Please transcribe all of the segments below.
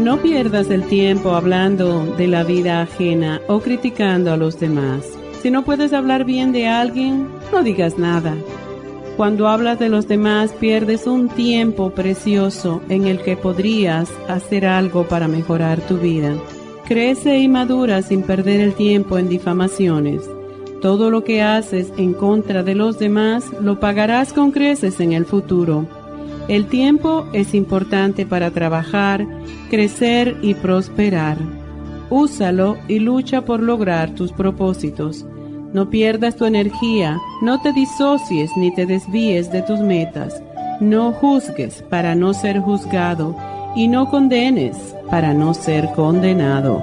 No pierdas el tiempo hablando de la vida ajena o criticando a los demás. Si no puedes hablar bien de alguien, no digas nada. Cuando hablas de los demás pierdes un tiempo precioso en el que podrías hacer algo para mejorar tu vida. Crece y madura sin perder el tiempo en difamaciones. Todo lo que haces en contra de los demás lo pagarás con creces en el futuro. El tiempo es importante para trabajar, crecer y prosperar. Úsalo y lucha por lograr tus propósitos. No pierdas tu energía, no te disocies ni te desvíes de tus metas. No juzgues para no ser juzgado y no condenes para no ser condenado.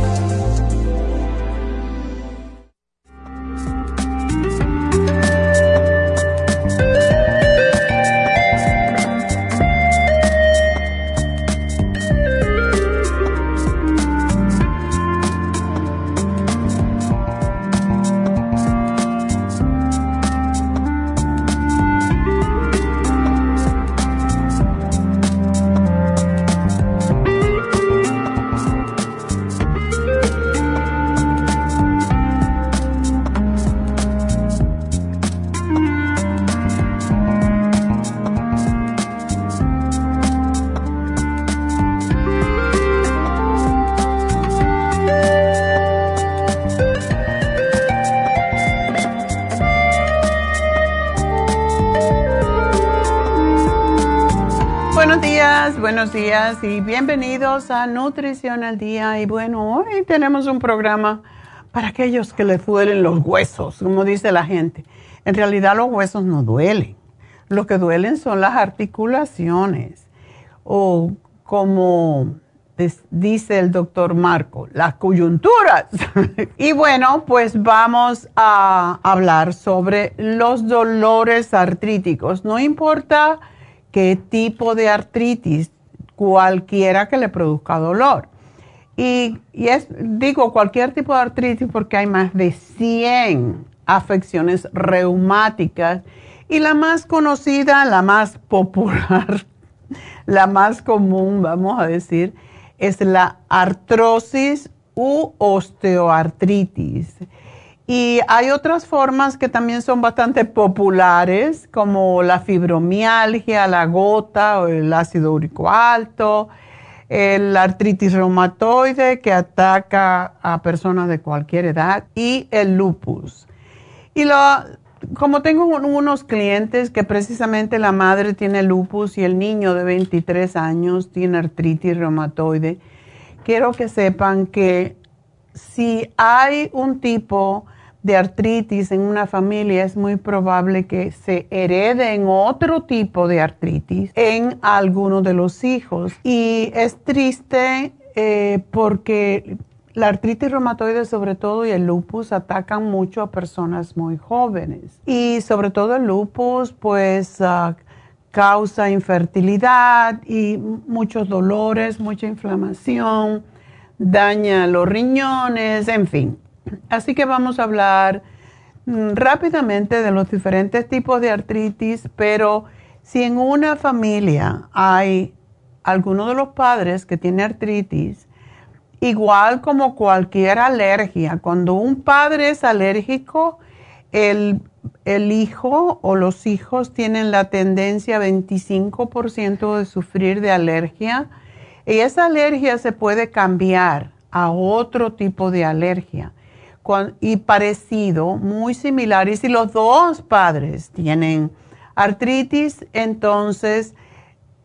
Y bienvenidos a Nutrición al Día. Y bueno, hoy tenemos un programa para aquellos que les duelen los huesos, como dice la gente. En realidad los huesos no duelen. Lo que duelen son las articulaciones o como dice el doctor Marco, las coyunturas. y bueno, pues vamos a hablar sobre los dolores artríticos. No importa qué tipo de artritis, cualquiera que le produzca dolor. Y, y es, digo cualquier tipo de artritis porque hay más de 100 afecciones reumáticas y la más conocida, la más popular, la más común, vamos a decir, es la artrosis u osteoartritis. Y hay otras formas que también son bastante populares, como la fibromialgia, la gota el ácido úrico alto, el artritis reumatoide que ataca a personas de cualquier edad y el lupus. Y lo, como tengo un- unos clientes que precisamente la madre tiene lupus y el niño de 23 años tiene artritis reumatoide, quiero que sepan que si hay un tipo de artritis en una familia, es muy probable que se herede en otro tipo de artritis en alguno de los hijos. Y es triste eh, porque la artritis reumatoide sobre todo y el lupus atacan mucho a personas muy jóvenes. Y sobre todo el lupus pues ah, causa infertilidad y muchos dolores, mucha inflamación, daña los riñones, en fin. Así que vamos a hablar mm, rápidamente de los diferentes tipos de artritis, pero si en una familia hay alguno de los padres que tiene artritis, igual como cualquier alergia, cuando un padre es alérgico, el, el hijo o los hijos tienen la tendencia 25% de sufrir de alergia y esa alergia se puede cambiar a otro tipo de alergia y parecido, muy similar. Y si los dos padres tienen artritis, entonces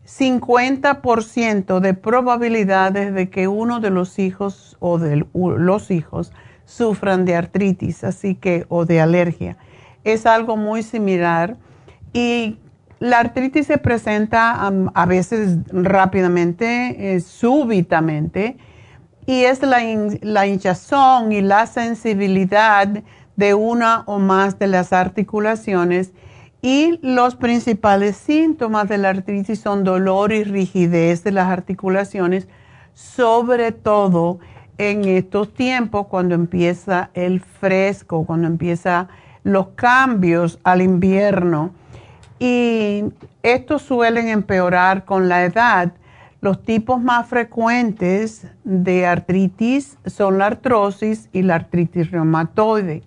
50% de probabilidades de que uno de los hijos o de los hijos sufran de artritis, así que, o de alergia. Es algo muy similar y la artritis se presenta a veces rápidamente, eh, súbitamente, y es la, la hinchazón y la sensibilidad de una o más de las articulaciones. Y los principales síntomas de la artritis son dolor y rigidez de las articulaciones, sobre todo en estos tiempos cuando empieza el fresco, cuando empieza los cambios al invierno. Y estos suelen empeorar con la edad los tipos más frecuentes de artritis son la artrosis y la artritis reumatoide.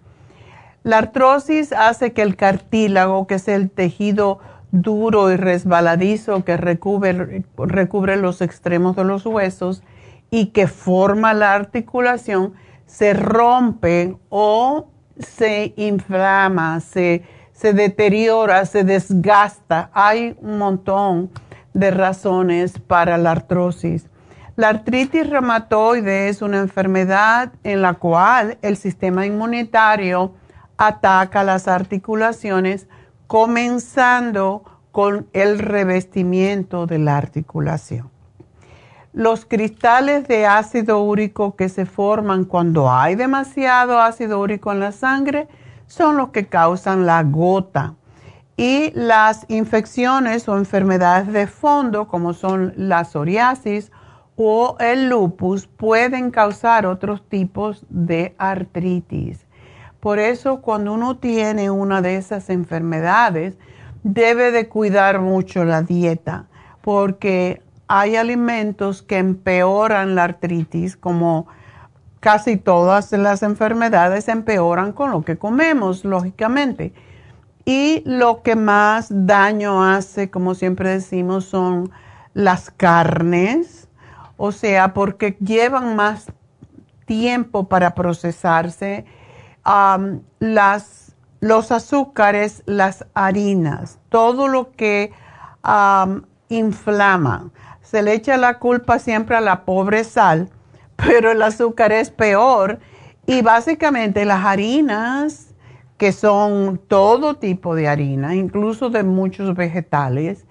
La artrosis hace que el cartílago, que es el tejido duro y resbaladizo que recubre, los extremos de los huesos y que forma la articulación, se rompe o se inflama, se, se deteriora, se desgasta. Hay un montón de razones para la artrosis. La artritis reumatoide es una enfermedad en la cual el sistema inmunitario ataca las articulaciones comenzando con el revestimiento de la articulación. Los cristales de ácido úrico que se forman cuando hay demasiado ácido úrico en la sangre son los que causan la gota y las infecciones o enfermedades de fondo, como son la psoriasis o el lupus, pueden causar otros tipos de artritis. Por eso, cuando uno tiene una de esas enfermedades, debe de cuidar mucho la dieta, porque hay alimentos que empeoran la artritis, como casi todas las enfermedades empeoran con lo que comemos, lógicamente y lo que más daño hace, como siempre decimos, son las carnes, o sea, porque llevan más tiempo para procesarse, las, los azúcares, las harinas, todo lo que inflama. Se le echa la culpa siempre a la pobre sal, pero el azúcar es peor. Y básicamente las harinas que son todo tipo de harina, incluso de muchos vegetales.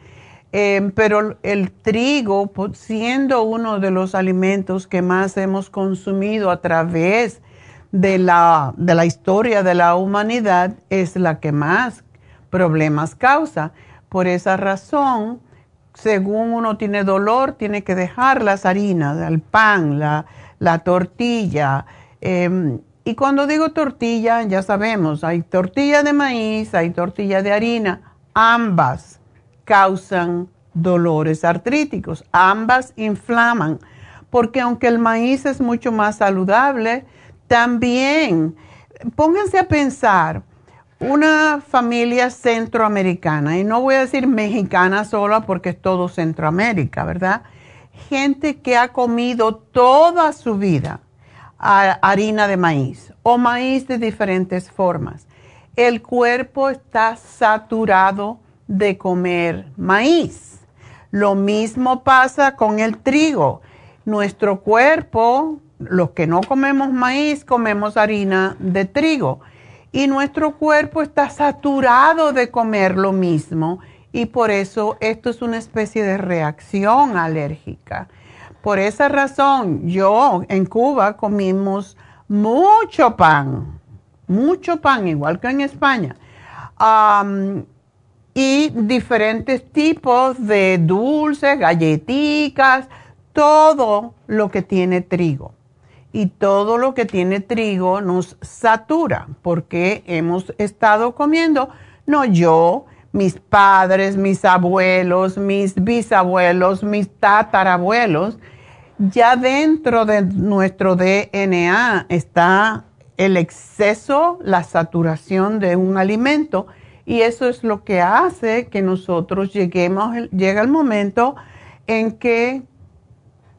Em, pero el trigo, siendo uno de los alimentos que más hemos consumido a través de la, de la historia de la humanidad, es la que más problemas causa. Por esa razón, según uno tiene dolor, tiene que dejar las harinas, el pan, la, la tortilla, eh, y cuando digo tortilla, ya sabemos, hay tortilla de maíz, hay tortilla de harina, ambas causan dolores artríticos, ambas inflaman, porque aunque el maíz es mucho más saludable, también pónganse a pensar, una familia centroamericana, y no voy a decir mexicana sola porque es todo Centroamérica, ¿verdad? Gente que ha comido toda su vida harina de maíz o maíz de diferentes formas. El cuerpo está saturado de comer maíz. Lo mismo pasa con el trigo. Nuestro cuerpo, los que no comemos maíz, comemos harina de trigo. Y nuestro cuerpo está saturado de comer lo mismo y por eso esto es una especie de reacción alérgica. Por esa razón, yo en Cuba comimos mucho pan, mucho pan, igual que en España, y diferentes tipos de dulces, galletitas, todo lo que tiene trigo. Y todo lo que tiene trigo nos satura porque hemos estado comiendo, no yo, mis padres, mis abuelos, mis bisabuelos, mis tatarabuelos, ya dentro de nuestro DNA está el exceso, la saturación de un alimento y eso es lo que hace que nosotros lleguemos, llega el momento en que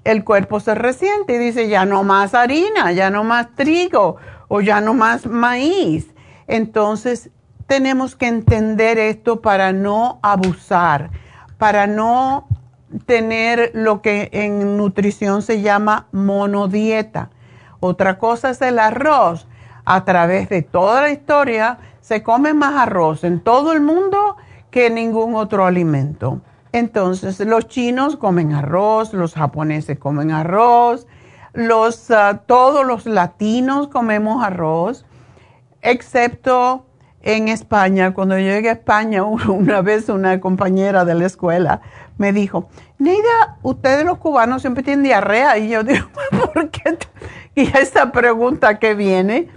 el cuerpo se resiente y dice ya no más harina, ya no más trigo o ya no más maíz. Entonces tenemos que entender esto para no abusar, para no tener lo que en nutrición se llama monodieta. Otra cosa es el arroz. A través de toda la historia se come más arroz en todo el mundo que ningún otro alimento. Entonces, los chinos comen arroz, los japoneses comen arroz, los, ah, todos los latinos comemos arroz, excepto en España, cuando yo llegué a España, una vez una compañera de la escuela me dijo, Neida, ustedes los cubanos siempre tienen diarrea. Y yo digo, ¿por qué? Y esa pregunta que viene.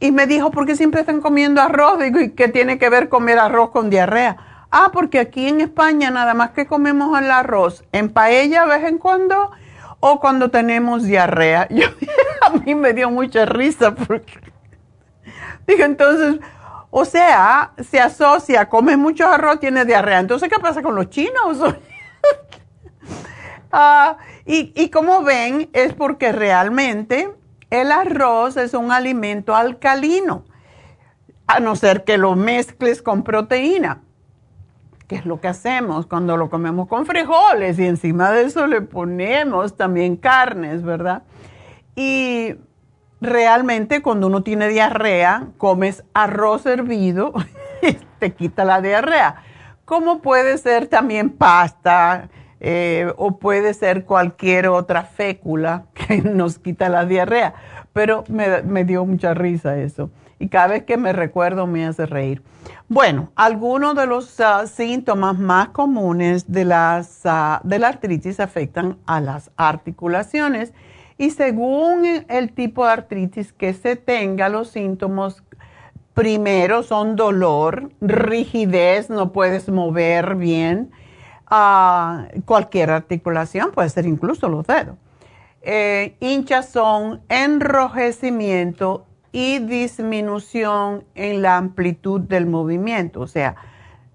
Y me dijo, ¿por qué siempre están comiendo arroz? Digo, ¿y qué tiene que ver comer arroz con diarrea? Ah, porque aquí en España nada más que comemos el arroz en paella de vez en cuando o cuando tenemos diarrea. Yo, a mí me dio mucha risa porque... Digo, entonces, o sea, se asocia, come mucho arroz, tiene diarrea. Entonces, ¿qué pasa con los chinos? Ah, y, y como ven, es porque realmente el arroz es un alimento alcalino, a no ser que lo mezcles con proteína, que es lo que hacemos cuando lo comemos con frijoles y encima de eso le ponemos también carnes, ¿verdad? Y realmente cuando uno tiene diarrea, comes arroz hervido y te quita la diarrea. Como puede ser también pasta eh, o puede ser cualquier otra fécula que nos quita la diarrea. Pero me, dio mucha risa eso. Y cada vez que me recuerdo me hace reír. Bueno, algunos de los ah, síntomas más comunes de, las, ah, de la artritis afectan a las articulaciones y según el tipo de artritis que se tenga, los síntomas primero son dolor, rigidez, no puedes mover bien uh, cualquier articulación, puede ser incluso los dedos. Eh, hinchazón, enrojecimiento y disminución en la amplitud del movimiento. O sea,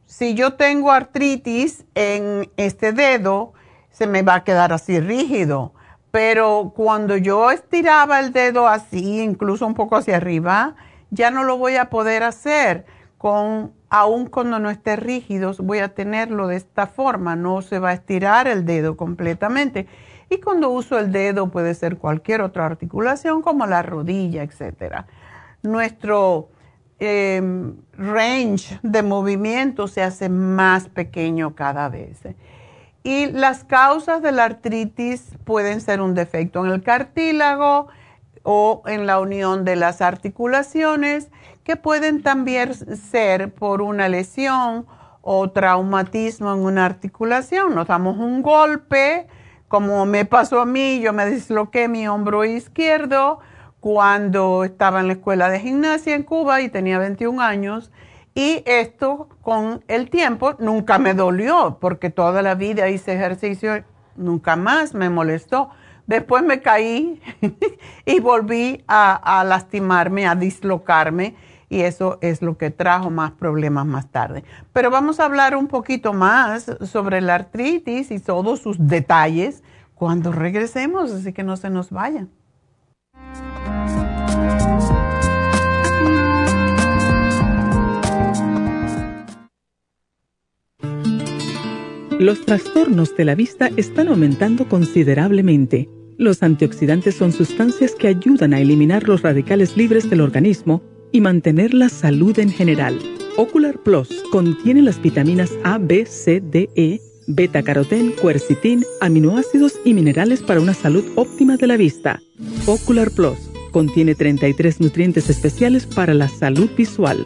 si yo tengo artritis en este dedo, se me va a quedar así rígido pero cuando yo estiraba el dedo así, incluso un poco hacia arriba, ya no lo voy a poder hacer. Con, aun cuando no esté rígido, voy a tenerlo de esta forma, no se va a estirar el dedo completamente. Y cuando uso el dedo puede ser cualquier otra articulación como la rodilla, etc. Nuestro em, range de movimiento se hace más pequeño cada vez. Y las causas de la artritis pueden ser un defecto en el cartílago o en la unión de las articulaciones, que pueden también ser por una lesión o traumatismo en una articulación. Nos damos un golpe, como me pasó a mí, yo me disloqué mi hombro izquierdo cuando estaba en la escuela de gimnasia en Cuba y tenía 21 años y esto con el tiempo nunca me dolió porque toda la vida hice ejercicio, nunca más me molestó. Después me caí y volví a, lastimarme, a dislocarme y eso es lo que trajo más problemas más tarde. Pero vamos a hablar un poquito más sobre la artritis y todos sus detalles cuando regresemos, así que no se nos vayan. Los trastornos de la vista están aumentando considerablemente. Los antioxidantes son sustancias que ayudan a eliminar los radicales libres del organismo y mantener la salud en general. Ocular Plus contiene las vitaminas A, B, C, D, E, beta carotén, cuercitín, aminoácidos y minerales para una salud óptima de la vista. Ocular Plus contiene 33 nutrientes especiales para la salud visual.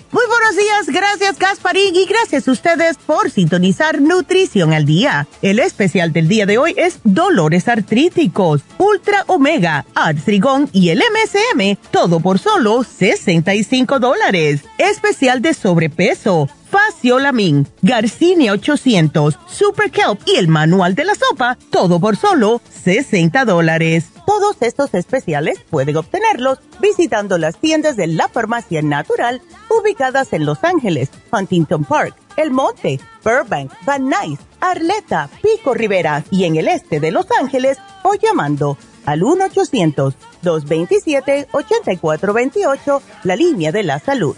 Muy buenos días, gracias Gasparín y gracias a ustedes por sintonizar Nutrición al Día. El especial del día de hoy es Dolores Artríticos, Ultra Omega, Artrigón y el MSM, todo por solo 65 dólares. Especial de sobrepeso Faciolamin, Garcinia 800, Super Kelp y el manual de la sopa, todo por solo 60 dólares. Todos estos especiales pueden obtenerlos visitando las tiendas de la farmacia natural ubicadas en Los Ángeles, Huntington Park, El Monte, Burbank, Van Nuys, Arleta, Pico Rivera y en el este de Los Ángeles o llamando al 1-800-227-8428, la línea de la salud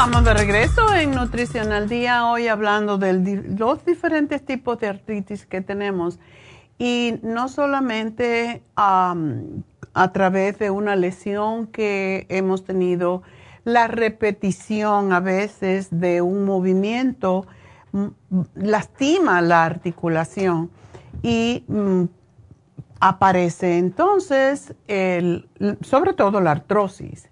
Estamos de regreso en Nutrición al Día, hoy hablando de los diferentes tipos de artritis que tenemos. Y no solamente a través de una lesión que hemos tenido, la repetición a veces de un movimiento lastima la articulación y mm, aparece entonces el, sobre todo la artrosis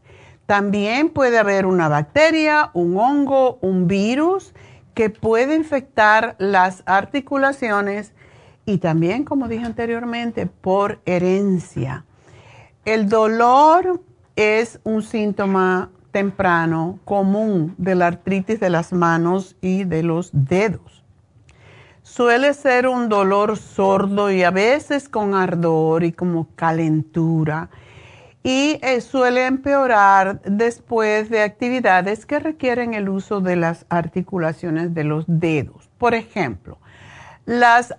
también puede haber una bacteria, un hongo, un virus que puede infectar las articulaciones y también, como dije anteriormente, por herencia. El dolor es un síntoma temprano común de la artritis de las manos y de los dedos. Suele ser un dolor sordo y a veces con ardor y como calentura y eh, suele empeorar después de actividades que requieren el uso de las articulaciones de los dedos. Por ejemplo, las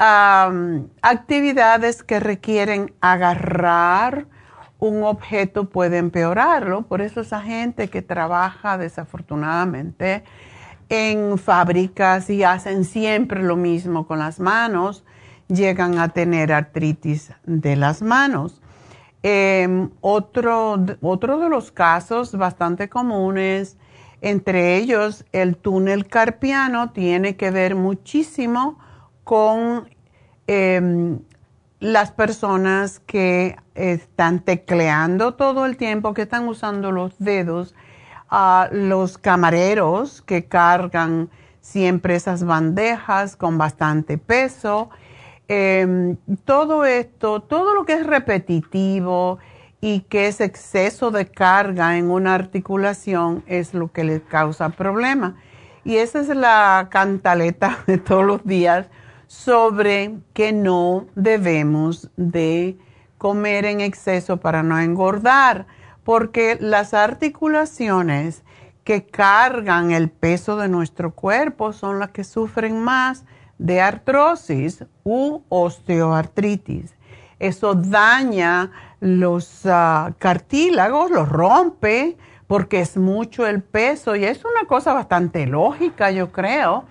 actividades que requieren agarrar un objeto puede empeorarlo. Por eso esa gente que trabaja desafortunadamente en fábricas y hacen siempre lo mismo con las manos, llegan a tener artritis de las manos. Em, otro, de los casos bastante comunes, entre ellos el túnel carpiano, tiene que ver muchísimo con em, las personas que están tecleando todo el tiempo, que están usando los dedos, a los camareros que cargan siempre esas bandejas con bastante peso Em, todo esto, todo lo que es repetitivo y que es exceso de carga en una articulación es lo que le causa problema. Y esa es la cantaleta de todos los días sobre que no debemos de comer en exceso para no engordar, porque las articulaciones que cargan el peso de nuestro cuerpo son las que sufren más de artrosis u osteoartritis. Eso daña los ah, cartílagos, los rompe porque es mucho el peso y es una cosa bastante lógica, yo creo.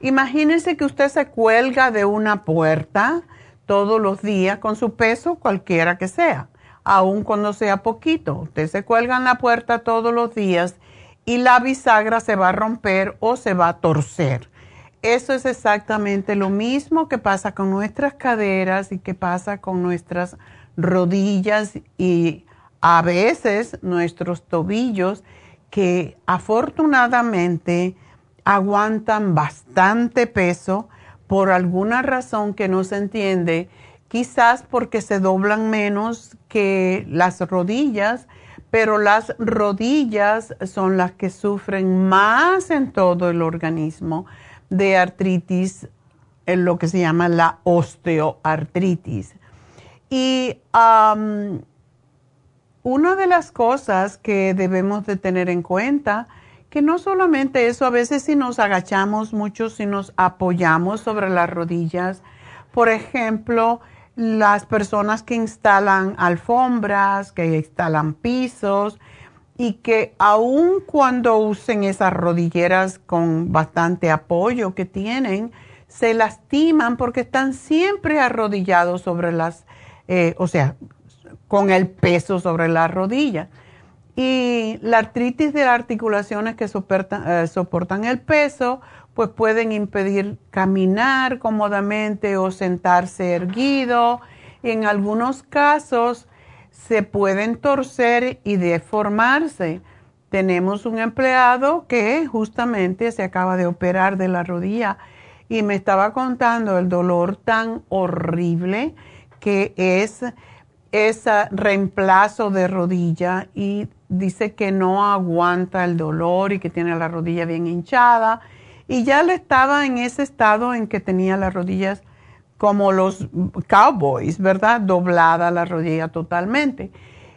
Imagínese que usted se cuelga de una puerta todos los días con su peso, cualquiera que sea, aun cuando sea poquito. Usted se cuelga en la puerta todos los días y la bisagra se va a romper o se va a torcer. Eso es exactamente lo mismo que pasa con nuestras caderas y que pasa con nuestras rodillas y a veces nuestros tobillos que afortunadamente aguantan bastante peso por alguna razón que no se entiende, quizás porque se doblan menos que las rodillas, pero las rodillas son las que sufren más en todo el organismo de artritis, en lo que se llama la osteoartritis. Y una de las cosas que debemos de tener en cuenta, que no solamente eso, a veces si nos agachamos mucho, si nos apoyamos sobre las rodillas, por ejemplo, las personas que instalan alfombras, que instalan pisos, y que aun cuando usen esas rodilleras con bastante apoyo que tienen, se lastiman porque están siempre arrodillados sobre las, eh, o sea, con el peso sobre las rodillas. Y la artritis de las articulaciones que soportan, eh, soportan el peso, pues pueden impedir caminar cómodamente o sentarse erguido. Y en algunos casos, se pueden torcer y deformarse. Tenemos un empleado que justamente se acaba de operar de la rodilla y me estaba contando el dolor tan horrible que es ese reemplazo de rodilla y dice que no aguanta el dolor y que tiene la rodilla bien hinchada y ya le estaba en ese estado en que tenía las rodillas como los cowboys, ¿verdad? Doblada la rodilla totalmente.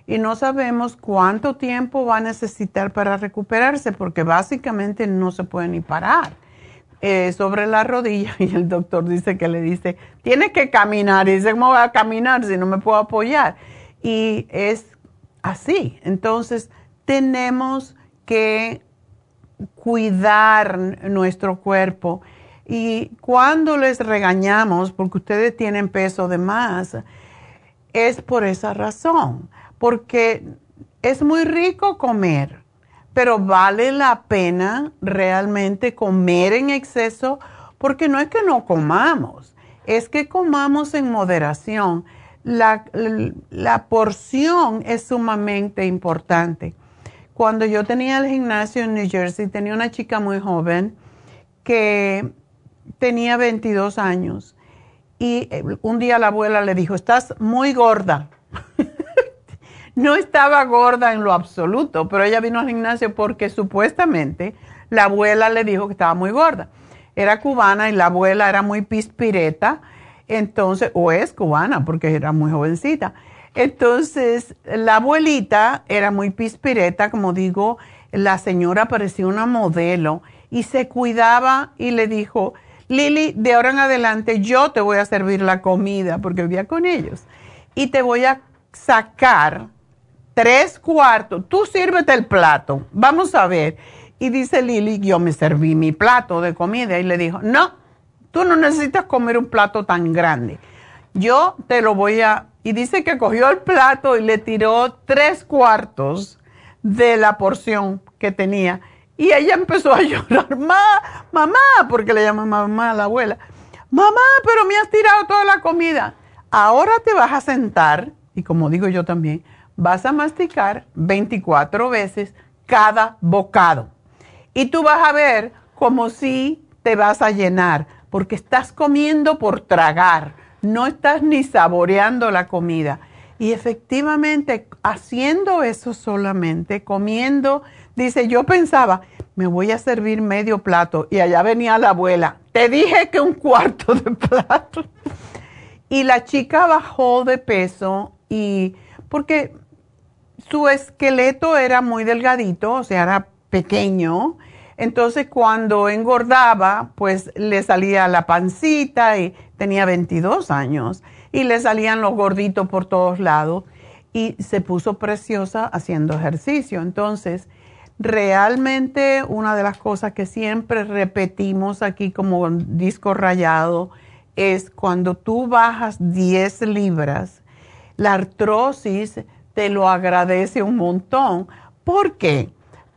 Y no sabemos cuánto tiempo va a necesitar para recuperarse porque básicamente no se puede ni parar eh, sobre la rodilla y el doctor dice que le dice, tiene que caminar. Y dice, ¿cómo voy a caminar si no me puedo apoyar? Y es así. Entonces, tenemos que cuidar nuestro cuerpo y cuando les regañamos porque ustedes tienen peso de más, es por esa razón, porque es muy rico comer, pero vale la pena realmente comer en exceso porque no es que no comamos, es que comamos en moderación. La, la porción es sumamente importante. Cuando yo tenía el gimnasio en New Jersey, tenía una chica muy joven que tenía 22 años y eh, un día la abuela le dijo, estás muy gorda. no estaba gorda en lo absoluto, pero ella vino al gimnasio porque supuestamente la abuela le dijo que estaba muy gorda. Era cubana y la abuela era muy pispireta, entonces, o es cubana porque era muy jovencita. Entonces, la abuelita era muy pispireta, como digo, la señora parecía una modelo y se cuidaba y le dijo, Lili, de ahora en adelante yo te voy a servir la comida porque vivía con ellos y te voy a sacar tres cuartos. Tú sírvete el plato. Vamos a ver. Y dice Lili, yo me serví mi plato de comida y le dijo, no, tú no necesitas comer un plato tan grande. Yo te lo voy a... Y dice que cogió el plato y le tiró tres cuartos de la porción que tenía y ella empezó a llorar, mamá, mamá, porque le llama mamá a la abuela. Mamá, pero me has tirado toda la comida. Ahora te vas a sentar, y como digo yo también, vas a masticar 24 veces cada bocado. Y tú vas a ver como si te vas a llenar, porque estás comiendo por tragar, no estás ni saboreando la comida. Y efectivamente, haciendo eso solamente, comiendo Dice, yo pensaba, me voy a servir medio plato y allá venía la abuela. Te dije que un cuarto de plato. Y la chica bajó de peso y porque su esqueleto era muy delgadito, o sea, era pequeño. Entonces cuando engordaba, pues le salía la pancita y tenía 22 años y le salían los gorditos por todos lados y se puso preciosa haciendo ejercicio. Entonces, realmente una de las cosas que siempre repetimos aquí como disco rayado es cuando tú bajas 10 libras, la artrosis te lo agradece un montón. ¿Por qué?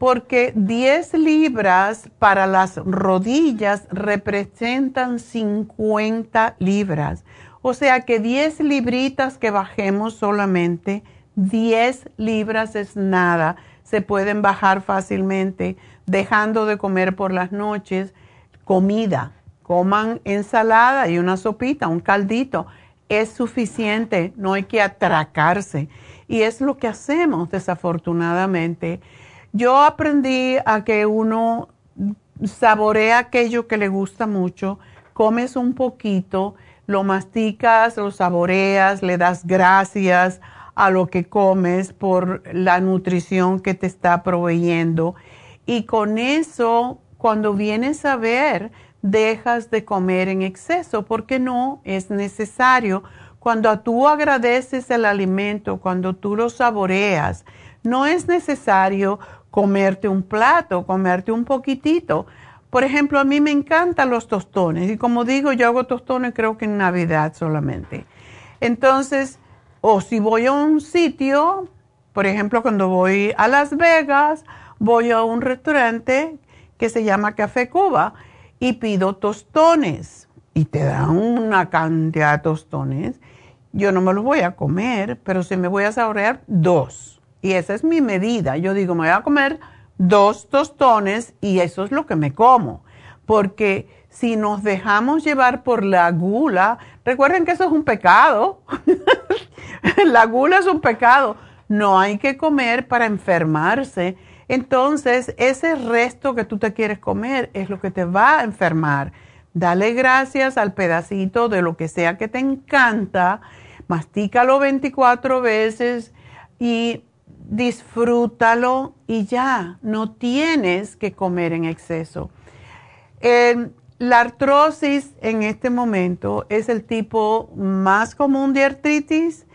porque 10 libras para las rodillas representan 50 libras. O sea que 10 libritas que bajemos solamente, 10 libras es nada. Se pueden bajar fácilmente dejando de comer por las noches comida. Coman ensalada y una sopita, un caldito. Es suficiente, no hay que atracarse. Y es lo que hacemos desafortunadamente yo aprendí a que uno saborea aquello que le gusta mucho, comes un poquito, lo masticas, lo saboreas, le das gracias a lo que comes por la nutrición que te está proveyendo. Y con eso, cuando vienes a ver, dejas de comer en exceso porque no es necesario. Cuando tú agradeces el alimento, cuando tú lo saboreas, no es necesario comerte un plato, comerte un poquitito. Por ejemplo, a mí me encantan los tostones y como digo, yo hago tostones creo que en Navidad solamente. Entonces, o si voy a un sitio, por ejemplo, cuando voy a Las Vegas, voy a un restaurante que se llama Café Cuba y pido tostones y te dan una cantidad de tostones. Yo no me los voy a comer, pero si me voy a saborear dos y esa es mi medida. Yo digo, me voy a comer dos tostones y eso es lo que me como. Porque si nos dejamos llevar por la gula, recuerden que eso es un pecado. la gula es un pecado. No hay que comer para enfermarse. Entonces, ese resto que tú te quieres comer es lo que te va a enfermar. Dale gracias al pedacito de lo que sea que te encanta, mastícalo 24 veces y disfrútalo y ya, no tienes que comer en exceso. La artrosis en este momento es el tipo más común de artritis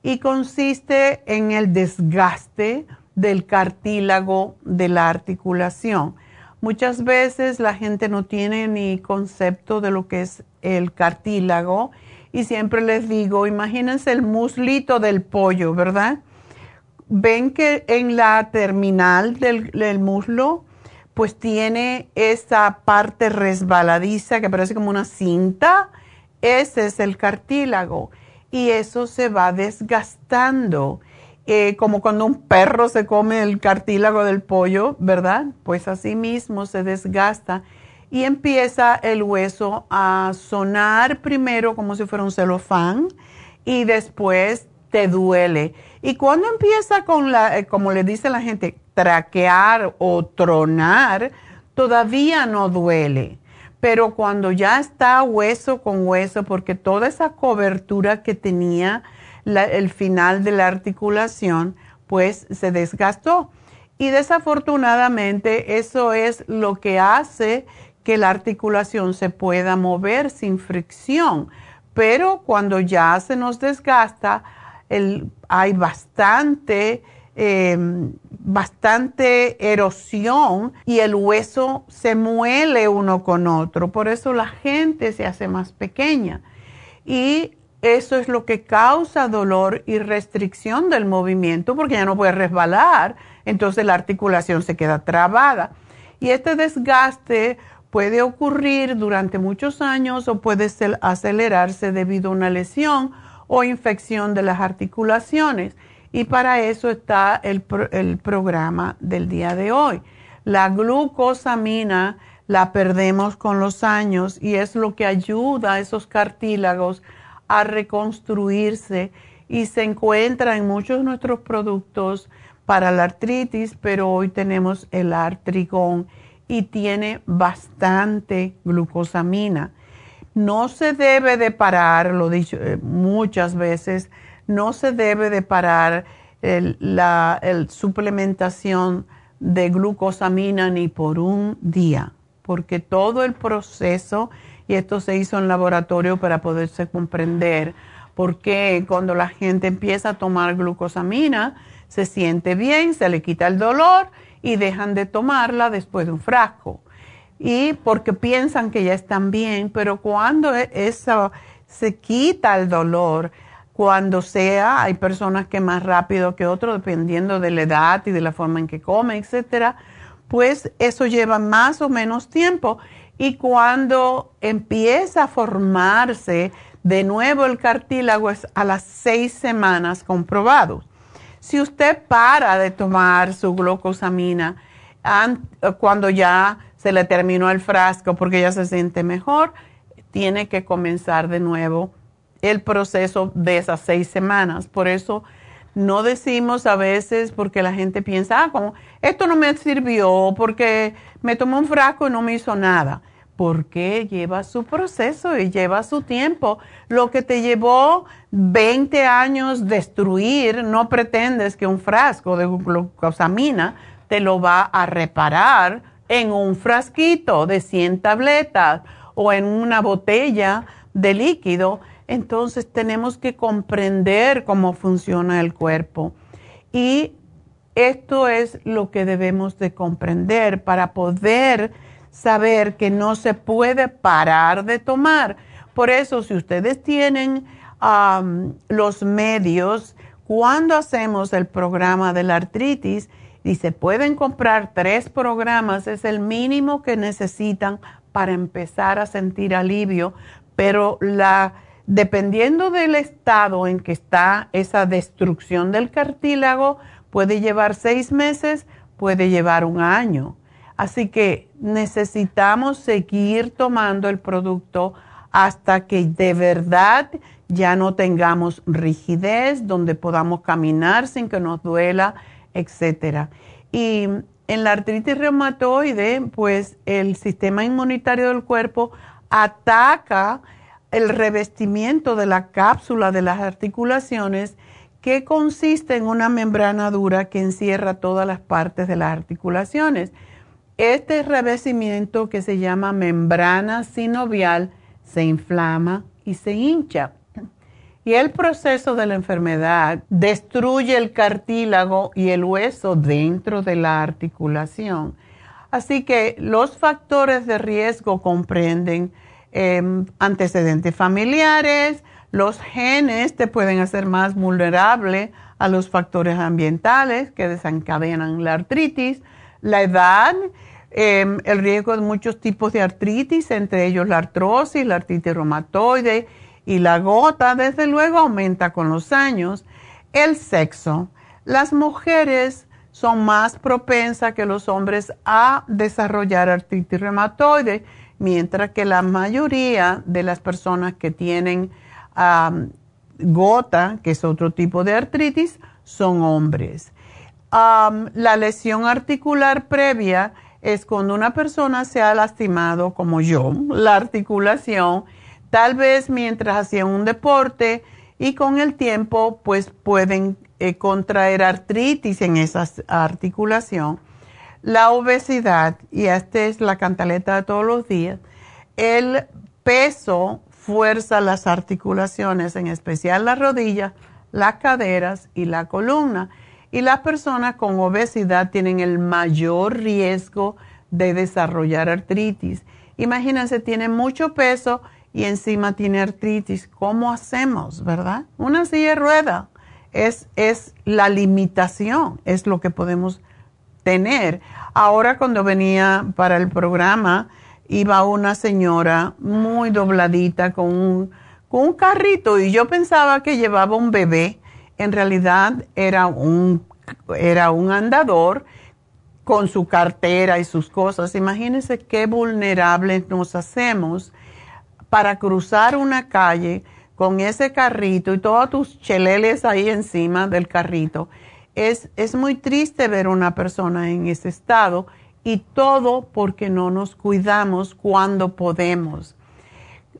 y consiste en el desgaste del cartílago de la articulación. Muchas veces la gente no tiene ni concepto de lo que es el cartílago y siempre les digo, imagínense el muslito del pollo, ¿verdad? ven que en la terminal del, muslo, pues tiene esa parte resbaladiza que parece como una cinta. Ese es el cartílago. Y eso se va desgastando. Eh, como cuando un perro se come el cartílago del pollo, ¿verdad? Pues así mismo se desgasta y empieza el hueso a sonar primero como si fuera un celofán y después te duele. Y cuando empieza con la, eh, como le dice la gente, traquear o tronar, todavía no duele. Pero cuando ya está hueso con hueso, porque toda esa cobertura que tenía el final de la articulación, pues se desgastó. Y desafortunadamente eso es lo que hace que la articulación se pueda mover sin fricción. Pero cuando ya se nos desgasta, hay bastante, em, bastante erosión y el hueso se muele uno con otro. Por eso la gente se hace más pequeña. Y eso es lo que causa dolor y restricción del movimiento porque ya no puede resbalar, entonces la articulación se queda trabada. Y este desgaste puede ocurrir durante muchos años o puede acelerarse debido a una lesión o infección de las articulaciones. Y para eso está el, programa del día de hoy. La glucosamina la perdemos con los años y es lo que ayuda a esos cartílagos a reconstruirse y se encuentra en muchos de nuestros productos para la artritis, pero hoy tenemos el artrigón y tiene bastante glucosamina. No se debe de parar, lo he dicho eh, muchas veces, no se debe de parar la suplementación de glucosamina ni por un día, porque todo el proceso, y esto se hizo en laboratorio para poderse comprender, porque cuando la gente empieza a tomar glucosamina, se siente bien, se le quita el dolor y dejan de tomarla después de un frasco y porque piensan que ya están bien, pero cuando e, eso se quita el dolor, cuando sea, hay personas que más rápido que otros, dependiendo de la edad y de la forma en que comen, etcétera, pues eso lleva más o menos tiempo. Y cuando empieza a formarse de nuevo el cartílago es a las seis semanas comprobado. Si usted para de tomar su glucosamina cuando ya se le terminó el frasco porque ya se siente mejor, tiene que comenzar de nuevo el proceso de esas seis semanas. Por eso no decimos a veces porque la gente piensa, ah, como esto no me sirvió porque me tomó un frasco y no me hizo nada. Porque lleva su proceso y lleva su tiempo. Lo que te llevó 20 años destruir, no pretendes que un frasco de glucosamina te lo va a reparar en un frasquito de 100 tabletas o en una botella de líquido entonces tenemos que comprender cómo funciona el cuerpo. Y esto es lo que debemos de comprender para poder saber que no se puede parar de tomar. Por eso, si ustedes tienen los medios, cuando hacemos el programa de la artritis, se pueden comprar tres programas, es el mínimo que necesitan para empezar a sentir alivio, pero la dependiendo del estado en que está esa destrucción del cartílago, puede llevar seis meses, puede llevar un año. Así que necesitamos seguir tomando el producto hasta que de verdad ya no tengamos rigidez, donde podamos caminar sin que nos duela, etc. Y en la artritis reumatoide, pues el sistema inmunitario del cuerpo ataca el revestimiento de la cápsula de las articulaciones que consiste en una membrana dura que encierra todas las partes de las articulaciones. Este revestimiento que se llama membrana sinovial se inflama y se hincha. Y el proceso de la enfermedad destruye el cartílago y el hueso dentro de la articulación. Así que los factores de riesgo comprenden Em, antecedentes familiares, los genes te pueden hacer más vulnerable a los factores ambientales que desencadenan la artritis, la edad, em, el riesgo de muchos tipos de artritis, entre ellos la artrosis, la artritis reumatoide y la gota, desde luego aumenta con los años. El sexo. Las mujeres son más propensas que los hombres a desarrollar artritis reumatoide mientras que la mayoría de las personas que tienen gota, que es otro tipo de artritis, son hombres. la lesión articular previa es cuando una persona se ha lastimado, como yo, la articulación, tal vez mientras hacían un deporte y con el tiempo pues pueden eh, contraer artritis en esa articulación la obesidad, y esta es la cantaleta de todos los días, el peso fuerza las articulaciones, en especial las rodillas, las caderas y la columna. Y las personas con obesidad tienen el mayor riesgo de desarrollar artritis. Imagínense, tiene mucho peso y encima tiene artritis. ¿Cómo hacemos, verdad? Una silla de rueda es, es la limitación, es lo que podemos tener. Ahora cuando venía para el programa, iba una señora muy dobladita con un, con un carrito y yo pensaba que llevaba un bebé. En realidad era un, era un andador con su cartera y sus cosas. Imagínense qué vulnerables nos hacemos para cruzar una calle con ese carrito y todos tus cheleles ahí encima del carrito es, muy triste ver una persona en ese estado y todo porque no nos cuidamos cuando podemos.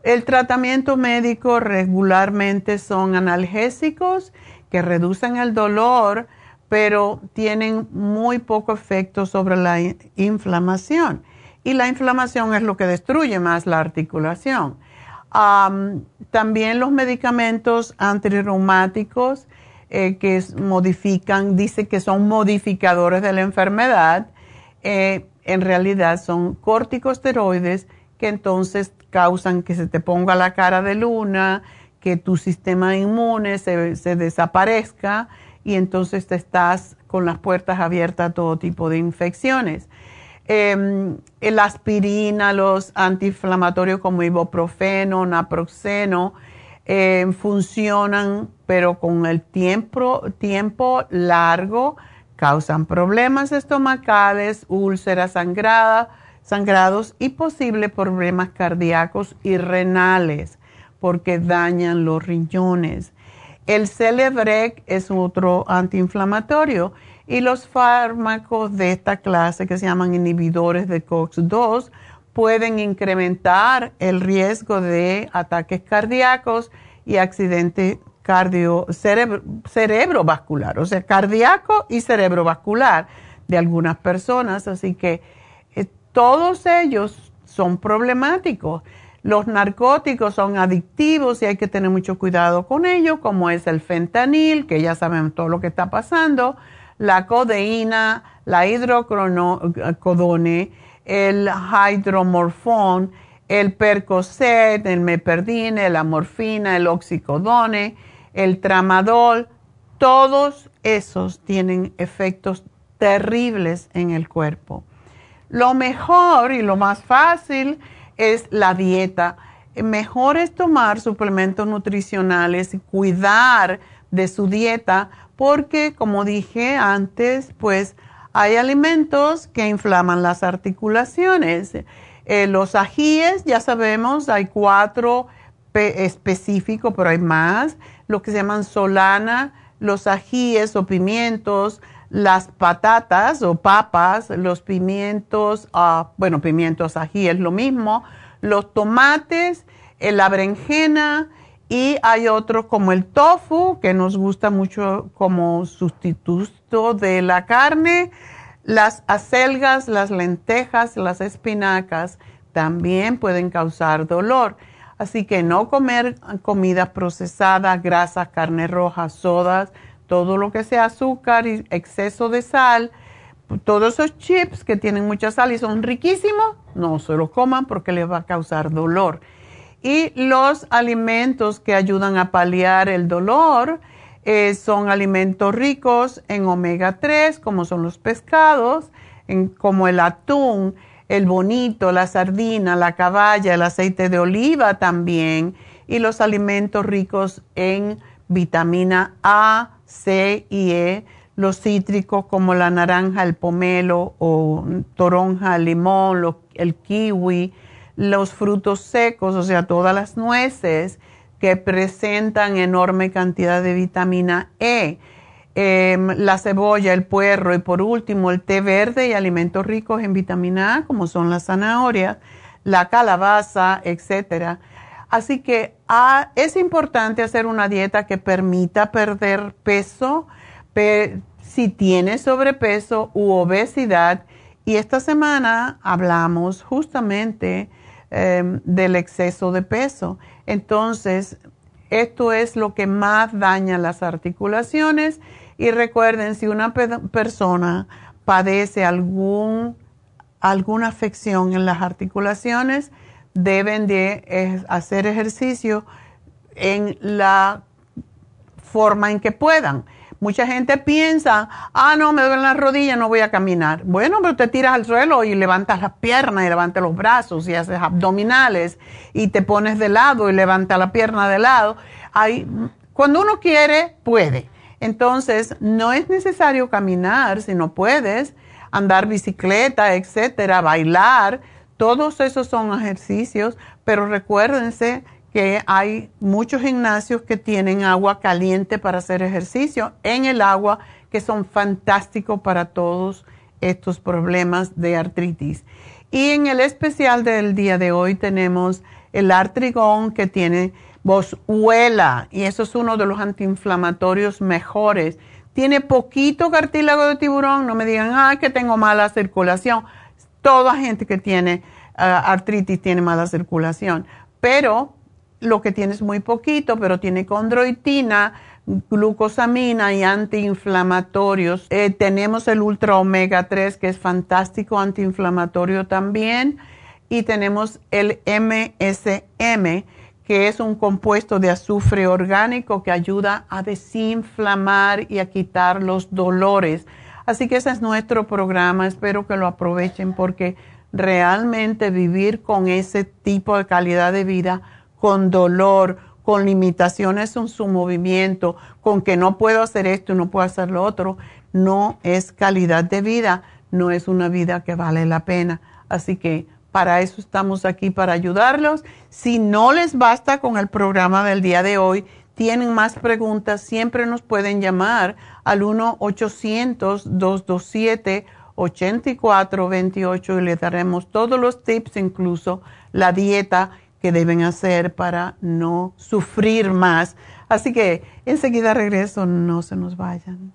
El tratamiento médico regularmente son analgésicos que reducen el dolor, pero tienen muy poco efecto sobre la inflamación. Y la inflamación es lo que destruye más la articulación. también los medicamentos antirreumáticos eh, que modifican, dice que son modificadores de la enfermedad, eh, en realidad son corticosteroides que entonces causan que se te ponga la cara de luna, que tu sistema inmune se, se desaparezca y entonces te estás con las puertas abiertas a todo tipo de infecciones. Em, la aspirina, los antiinflamatorios como ibuprofeno, naproxeno, em, funcionan, pero con el tiempo, tiempo largo causan problemas estomacales, úlceras sangradas, sangrados y posibles problemas cardíacos y renales porque dañan los riñones. El Celebrec es otro antiinflamatorio y los fármacos de esta clase que se llaman inhibidores de COX-2 pueden incrementar el riesgo de ataques cardíacos y accidentes cardio, cerebrovascular, o sea, cardíaco y cerebrovascular de algunas personas. Así que eh, todos ellos son problemáticos. Los narcóticos son adictivos y hay que tener mucho cuidado con ellos, como es el fentanil, que ya saben todo lo que está pasando, la codeína, la hidrocodone, el hidromorfón, el percocet, el meperdine, la morfina, el oxicodone, el tramadol, todos esos tienen efectos terribles en el cuerpo. Lo mejor y lo más fácil es la dieta. Mejor es tomar suplementos nutricionales y cuidar de su dieta porque, como dije antes, pues hay alimentos que inflaman las articulaciones. Eh, los ajíes, ya sabemos, hay cuatro específicos, pero hay más. Lo que se llaman solana, los ajíes o pimientos, las patatas o papas, los pimientos, uh, bueno, pimientos ají es lo mismo, los tomates, eh, la berenjena y hay otros como el tofu, que nos gusta mucho como sustituto de la carne, las acelgas, las lentejas, las espinacas también pueden causar dolor. Así que no comer comida procesada, grasas, carne roja, sodas, todo lo que sea azúcar y exceso de sal, todos esos chips que tienen mucha sal y son riquísimos, no se los coman porque les va a causar dolor. Y los alimentos que ayudan a paliar el dolor eh, son alimentos ricos en omega 3, como son los pescados, como el atún, el bonito, la sardina, la caballa, el aceite de oliva también, y los alimentos ricos en vitamina A, C y E, los cítricos como la naranja, el pomelo o toronja, el limón, el kiwi, los frutos secos, o sea, todas las nueces que presentan enorme cantidad de vitamina E, em, la cebolla, el puerro y por último el té verde y alimentos ricos en vitamina A como son las zanahorias, la calabaza, etcétera Así que es importante hacer una dieta que permita perder peso si tiene sobrepeso u obesidad. Y esta semana hablamos justamente em, del exceso de peso. Entonces, esto es lo que más daña las articulaciones. Y recuerden, si una persona padece algún, alguna afección en las articulaciones, deben de hacer ejercicio en la forma en que puedan. Mucha gente piensa, ah, no, me duele la rodilla, no voy a caminar. Bueno, pero te tiras al suelo y levantas las piernas y levantas los brazos y haces abdominales y te pones de lado y levantas la pierna de lado. Hay, cuando uno quiere, puede. Entonces, no es necesario caminar si no puedes, andar bicicleta, etcétera, bailar todos esos son ejercicios, pero recuérdense que hay muchos gimnasios que tienen agua caliente para hacer ejercicio en el agua, que son fantásticos para todos estos problemas de artritis. Y en el especial del día de hoy tenemos el artrigón que tiene boswellia y eso es uno de los antiinflamatorios mejores. Tiene poquito cartílago de tiburón, no me digan, ah, que tengo mala circulación toda gente que tiene ah, artritis tiene mala circulación, pero lo que tiene muy poquito, pero tiene condroitina, glucosamina y antiinflamatorios. Eh, tenemos el ultra omega 3 que es fantástico antiinflamatorio también. Y tenemos el MSM que es un compuesto de azufre orgánico que ayuda a desinflamar y a quitar los dolores. Así que ese es nuestro programa, espero que lo aprovechen porque realmente vivir con ese tipo de calidad de vida, con dolor, con limitaciones en su movimiento, con que no puedo hacer esto y no puedo hacer lo otro, no es calidad de vida, no es una vida que vale la pena. Así que para eso estamos aquí, para ayudarlos. Si no les basta con el programa del día de hoy, tienen más preguntas, siempre nos pueden llamar al 1-800-227-8428 y les daremos todos los tips, incluso la dieta que deben hacer para no sufrir más. Así que enseguida regreso, no se nos vayan.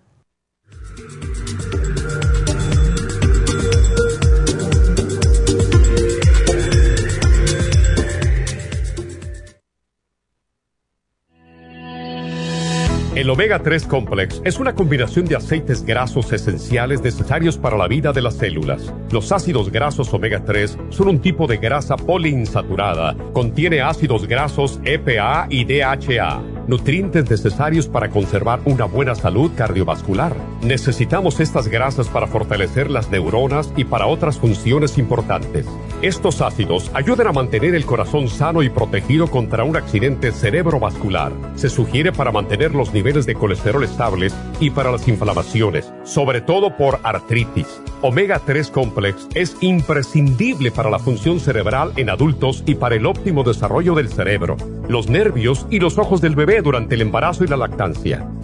El omega 3 complex es una combinación de aceites grasos esenciales necesarios para la vida de las células. Los ácidos grasos omega 3 son un tipo de grasa poliinsaturada. Contiene ácidos grasos EPA y DHA nutrientes necesarios para conservar una buena salud cardiovascular. Necesitamos estas grasas para fortalecer las neuronas y para otras funciones importantes. Estos ácidos ayudan a mantener el corazón sano y protegido contra un accidente cerebrovascular. Se sugiere para mantener los niveles de colesterol estables y para las inflamaciones, sobre todo por artritis. Omega 3 Complex es imprescindible para la función cerebral en adultos y para el óptimo desarrollo del cerebro, los nervios y los ojos del bebé durante el embarazo y la lactancia.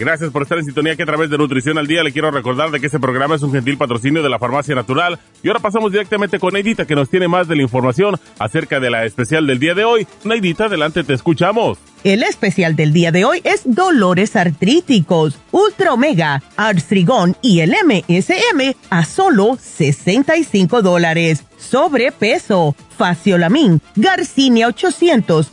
Gracias por estar en sintonía que a través de Nutrición al Día le quiero recordar de que este programa es un gentil patrocinio de la Farmacia Natural. Y ahora pasamos directamente con Neidita que nos tiene más de la información acerca de la especial del día de hoy. Neidita, adelante, te escuchamos. El especial del día de hoy es dolores artríticos, Ultra Omega, Artrigón y el MSM a solo 65 dólares. Sobrepeso, Faciolamin, Garcinia 800,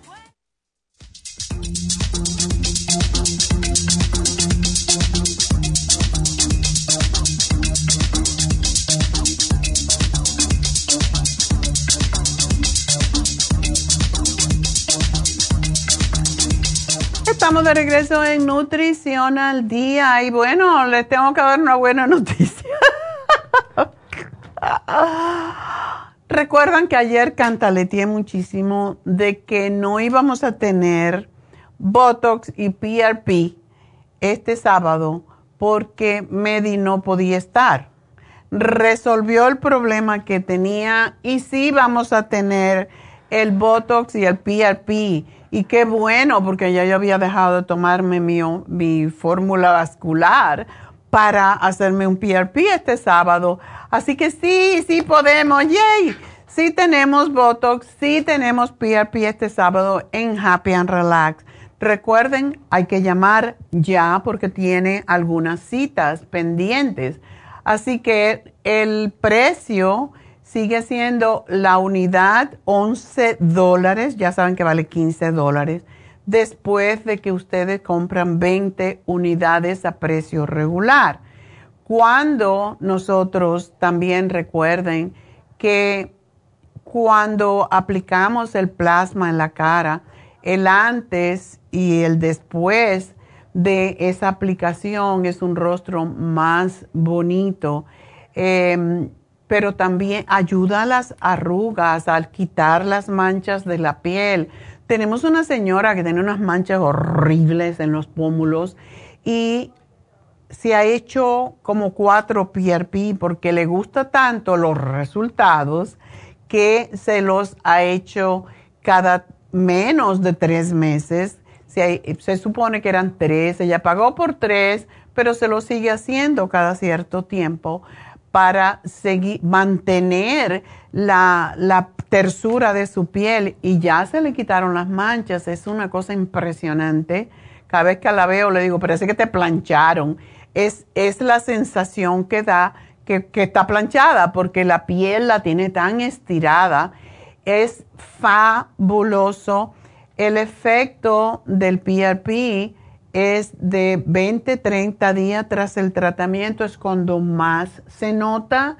Estamos de regreso en Nutrición al Día y bueno, les tengo que dar una buena noticia. Recuerdan que ayer cantaleteé muchísimo de que no íbamos a tener Botox y PRP este sábado porque Medi no podía estar. Resolvió el problema que tenía y sí vamos a tener el Botox y el PRP y qué bueno, porque ya yo había dejado de tomarme mi, mi fórmula vascular para hacerme un PRP este sábado. Así que sí, sí podemos, yay. Sí tenemos Botox, sí tenemos PRP este sábado en Happy and Relax. Recuerden, hay que llamar ya porque tiene algunas citas pendientes. Así que el precio sigue siendo la unidad 11 dólares, ya saben que vale 15 dólares, después de que ustedes compran 20 unidades a precio regular. Cuando nosotros también recuerden que cuando aplicamos el plasma en la cara, el antes y el después de esa aplicación es un rostro más bonito. Em, pero también ayuda a las arrugas, al quitar las manchas de la piel. Tenemos una señora que tiene unas manchas horribles en los pómulos y se ha hecho como cuatro PRP porque le gusta tanto los resultados que se los ha hecho cada menos de tres meses. Se, se supone que eran tres, ella pagó por tres, pero se lo sigue haciendo cada cierto tiempo para seguir, mantener la, la tersura de su piel y ya se le quitaron las manchas. Es una cosa impresionante. Cada vez que la veo le digo, parece que te plancharon. Es, es la sensación que da que, que está planchada porque la piel la tiene tan estirada. Es fabuloso. El efecto del PRP es de 20, 30 días tras el tratamiento, es cuando más se nota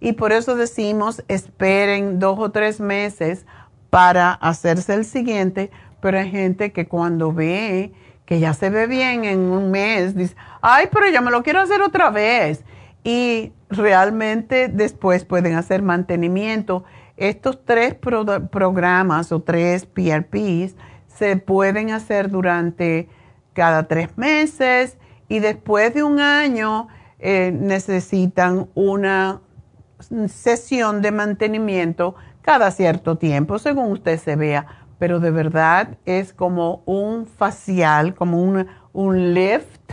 y por eso decimos esperen dos o tres meses para hacerse el siguiente, pero hay gente que cuando ve que ya se ve bien en un mes, dice, ay, pero ya me lo quiero hacer otra vez. Y realmente después pueden hacer mantenimiento. Estos tres programas o tres PRPs se pueden hacer durante cada tres meses y después de un año eh, necesitan una sesión de mantenimiento cada cierto tiempo, según usted se vea. Pero de verdad es como un facial, como un, un lift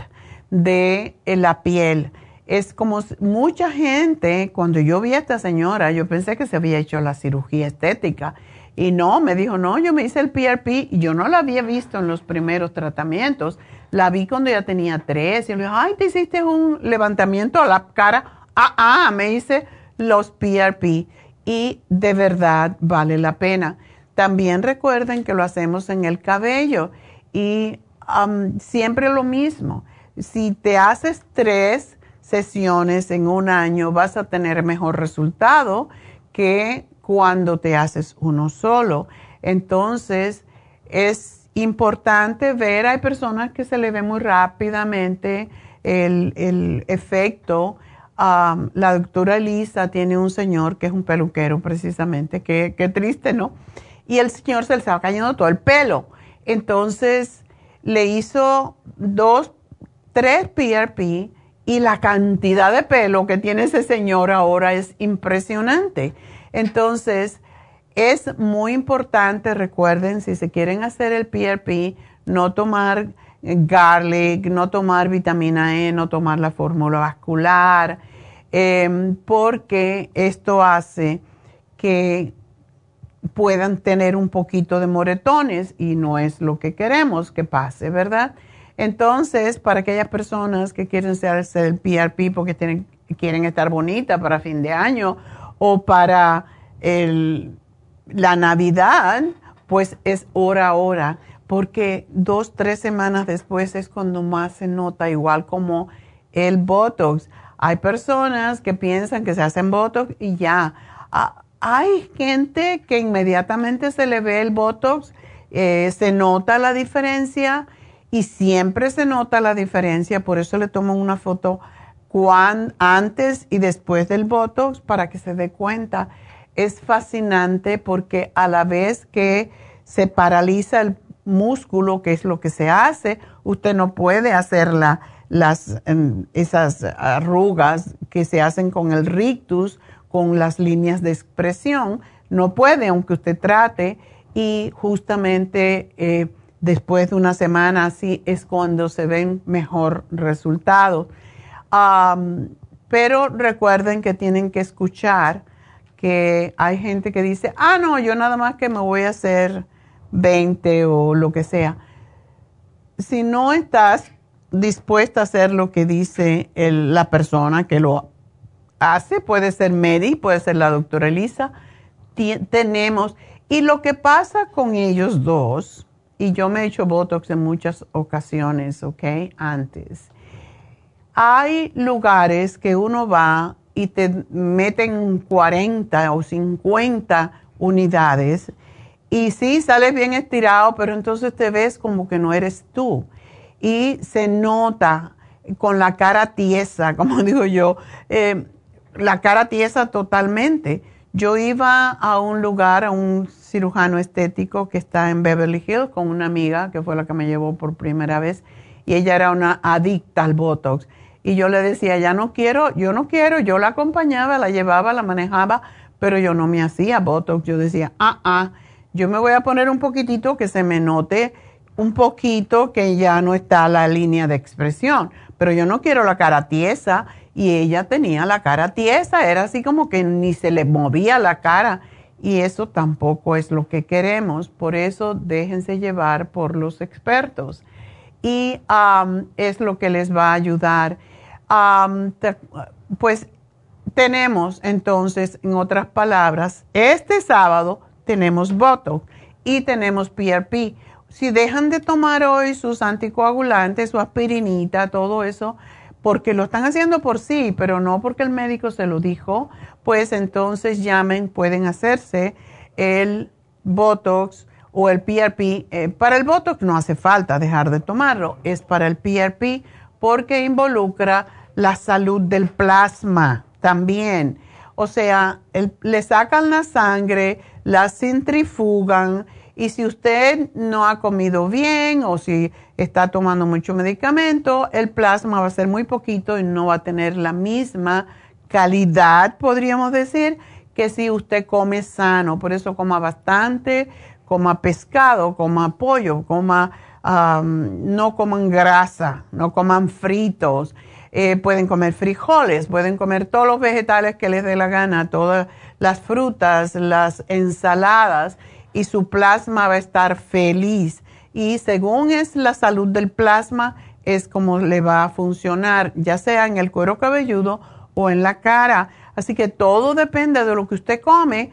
de eh, la piel. Es como mucha gente, cuando yo vi a esta señora, yo pensé que se había hecho la cirugía estética. Y no, me dijo, no, yo me hice el PRP y yo no la había visto en los primeros tratamientos. La vi cuando ya tenía tres. Y le dije, ay, te hiciste un levantamiento a la cara. Ah, ah, me hice los PRP y de verdad vale la pena. También recuerden que lo hacemos en el cabello y um, siempre lo mismo. Si te haces tres sesiones en un año, vas a tener mejor resultado que cuando te haces uno solo. Entonces, es importante ver, hay personas que se le ve muy rápidamente el, el efecto la doctora Elisa tiene un señor que es un peluquero precisamente, que, triste, ¿no? Y el señor se le estaba cayendo todo el pelo. Entonces le hizo dos, tres PRP y la cantidad de pelo que tiene ese señor ahora es impresionante. Entonces, es muy importante, recuerden, si se quieren hacer el PRP, no tomar garlic, no tomar vitamina E, no tomar la fórmula vascular, em, porque esto hace que puedan tener un poquito de moretones y no es lo que queremos que pase, ¿verdad? Entonces, para aquellas personas que quieren hacer el PRP porque tienen, quieren estar bonitas para fin de año o para la Navidad, pues es hora a hora porque dos, tres semanas después es cuando más se nota, igual como el Botox. Hay personas que piensan que se hacen Botox y ya. Hay gente que inmediatamente se le ve el Botox, eh, se nota la diferencia y siempre se nota la diferencia, por eso le tomo una foto antes y después del Botox para que se dé cuenta. Es fascinante porque a la vez que se paraliza el músculo, que es lo que se hace, usted no puede hacer las, em, esas arrugas que se hacen con el rictus, con las líneas de expresión, no puede, aunque usted trate, y justamente eh, después de una semana así es cuando se ven mejor resultados. Pero recuerden que tienen que escuchar que hay gente que dice, ah, no, yo nada más que me voy a hacer 20 o lo que sea. Si no estás dispuesta a hacer lo que dice la persona que lo hace, puede ser Mary, puede ser la doctora Elisa, tenemos, y lo que pasa con ellos dos, y yo me he hecho Botox en muchas ocasiones, ¿ok? Antes. Hay lugares que uno va y te meten 40 o 50 unidades y sí, sales bien estirado, pero entonces te ves como que no eres tú. Y se nota con la cara tiesa, como digo yo. Eh, la cara tiesa totalmente. Yo iba a un lugar, a un cirujano estético que está en Beverly Hills con una amiga que fue la que me llevó por primera vez y ella era una adicta al Botox. Y yo le decía, ya no quiero, yo no quiero, yo la acompañaba, la llevaba, la manejaba, pero yo no me hacía Botox. Yo decía, ah, ah, yo me voy a poner un poquitito que se me note un poquito que ya no está la línea de expresión, pero yo no quiero la cara tiesa y ella tenía la cara tiesa, era así como que ni se le movía la cara y eso tampoco es lo que queremos, por eso déjense llevar por los expertos y es lo que les va a ayudar. Pues tenemos entonces, en otras palabras, este sábado tenemos Botox y tenemos PRP. Si dejan de tomar hoy sus anticoagulantes, su aspirinita, todo eso, porque lo están haciendo por sí, pero no porque el médico se lo dijo, pues entonces llamen, pueden hacerse el Botox o el PRP. Eh, para el Botox no hace falta dejar de tomarlo, es para el PRP porque involucra la salud del plasma también. O sea, le sacan la sangre, la centrifugan y si usted no ha comido bien o si está tomando mucho medicamento, el plasma va a ser muy poquito y no va a tener la misma calidad, podríamos decir, que si usted come sano. Por eso coma bastante, coma pescado, coma pollo, coma, no coman grasa, no coman fritos eh, pueden comer frijoles, pueden comer todos los vegetales que les dé la gana, todas las frutas, las ensaladas y su plasma va a estar feliz. Y según es la salud del plasma, es como le va a funcionar, ya sea en el cuero cabelludo o en la cara. Así que todo depende de lo que usted come.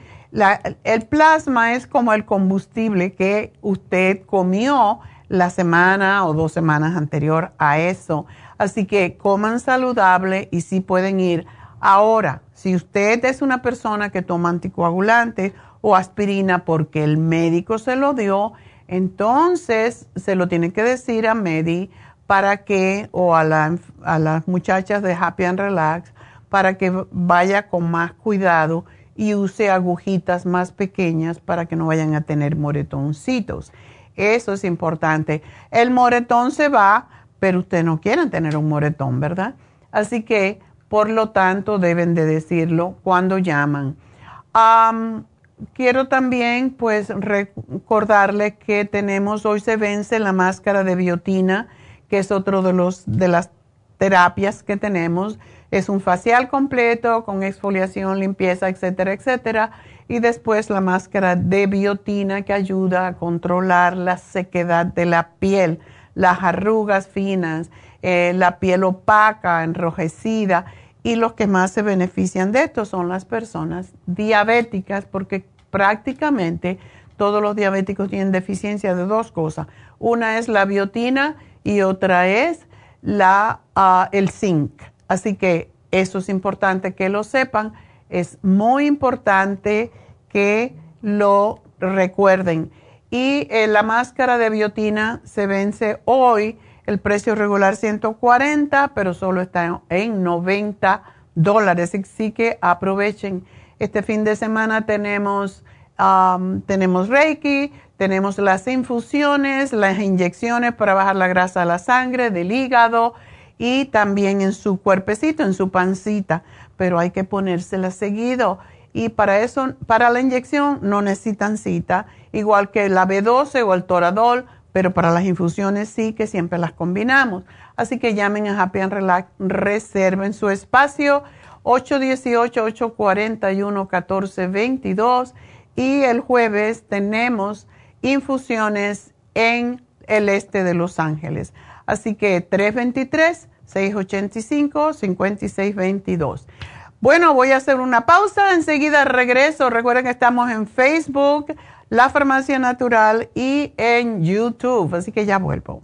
el plasma es como el combustible que usted comió la semana o dos semanas anterior a eso. Así que coman saludable y sí pueden ir. Ahora, si usted es una persona que toma anticoagulante o aspirina porque el médico se lo dio, entonces se lo tiene que decir a Medi para que, o a, a las muchachas de Happy and Relax, para que vaya con más cuidado y use agujitas más pequeñas para que no vayan a tener moretoncitos. Eso es importante. El moretón se va pero ustedes no quieren tener un moretón, ¿verdad? Así que, por lo tanto, deben de decirlo cuando llaman. quiero también, pues, recordarles que tenemos, hoy se vence la máscara de biotina, que es otro de, los, de las terapias que tenemos. Es un facial completo con exfoliación, limpieza, etcétera, etcétera. Y después la máscara de biotina que ayuda a controlar la sequedad de la piel las arrugas finas, eh, la piel opaca, enrojecida. Y los que más se benefician de esto son las personas diabéticas, porque prácticamente todos los diabéticos tienen deficiencia de dos cosas. Una es la biotina y otra es la, ah, el zinc. Así que eso es importante que lo sepan. Es muy importante que lo recuerden. Y eh, la máscara de biotina se vence hoy, el precio regular 140, pero solo está en, 90 dólares. Así que aprovechen. Este fin de semana tenemos, tenemos Reiki, tenemos las infusiones, las inyecciones para bajar la grasa de la sangre, del hígado y también en su cuerpecito, en su pancita. Pero hay que ponérsela seguido. Y para eso, para la inyección no necesitan cita igual que la B12 o el Toradol, pero para las infusiones sí que siempre las combinamos. Así que llamen a Happy and Relax, reserven su espacio 818-841-1422 y el jueves tenemos infusiones en el este de Los Ángeles. Así que 323-685-5622. Bueno, voy a hacer una pausa, enseguida regreso. Recuerden que estamos en Facebook la Farmacia Natural y en YouTube. Así que ya vuelvo.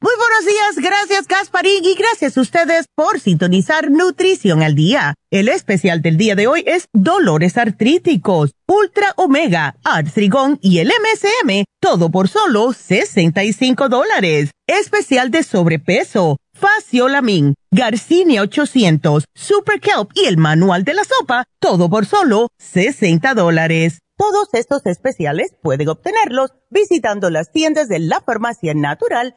Muy buenos días, gracias Gasparín y gracias a ustedes por sintonizar Nutrición al Día. El especial del día de hoy es Dolores Artríticos, Ultra Omega, Artrigón y el MSM, todo por solo 65 dólares. Especial de sobrepeso, Faciolamin, Garcinia 800, Super Kelp y el Manual de la Sopa, todo por solo 60 dólares. Todos estos especiales pueden obtenerlos visitando las tiendas de la Farmacia Natural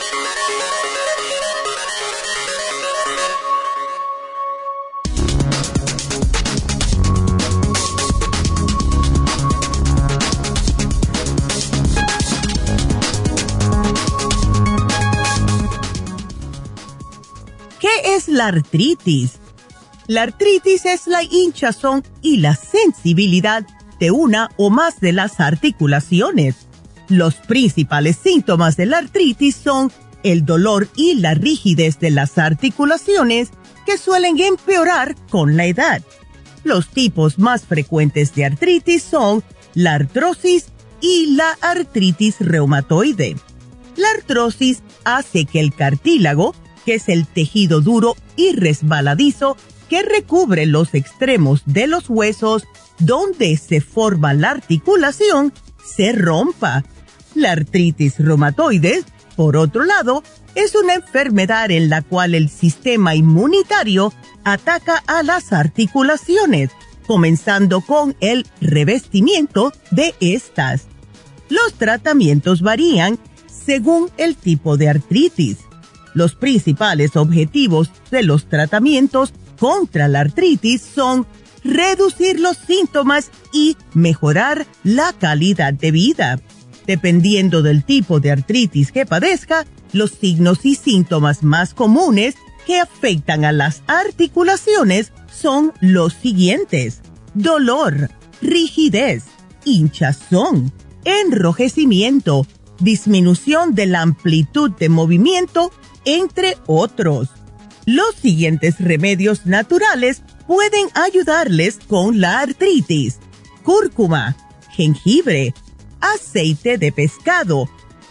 ¿Qué es la artritis? La artritis es la hinchazón y la sensibilidad de una o más de las articulaciones. Los principales síntomas de la artritis son el dolor y la rigidez de las articulaciones que suelen empeorar con la edad. Los tipos más frecuentes de artritis son la artrosis y la artritis reumatoide. La artrosis hace que el cartílago que es el tejido duro y resbaladizo que recubre los extremos de los huesos donde se forma la articulación, se rompa. La artritis reumatoide, por otro lado, es una enfermedad en la cual el sistema inmunitario ataca a las articulaciones, comenzando con el revestimiento de estas. Los tratamientos varían según el tipo de artritis los principales objetivos de los tratamientos contra la artritis son reducir los síntomas y mejorar la calidad de vida. Dependiendo del tipo de artritis que padezca, los signos y síntomas más comunes que afectan a las articulaciones son los siguientes. Dolor, rigidez, hinchazón, enrojecimiento, disminución de la amplitud de movimiento entre otros. Los siguientes remedios naturales pueden ayudarles con la artritis. Cúrcuma, jengibre, aceite de pescado,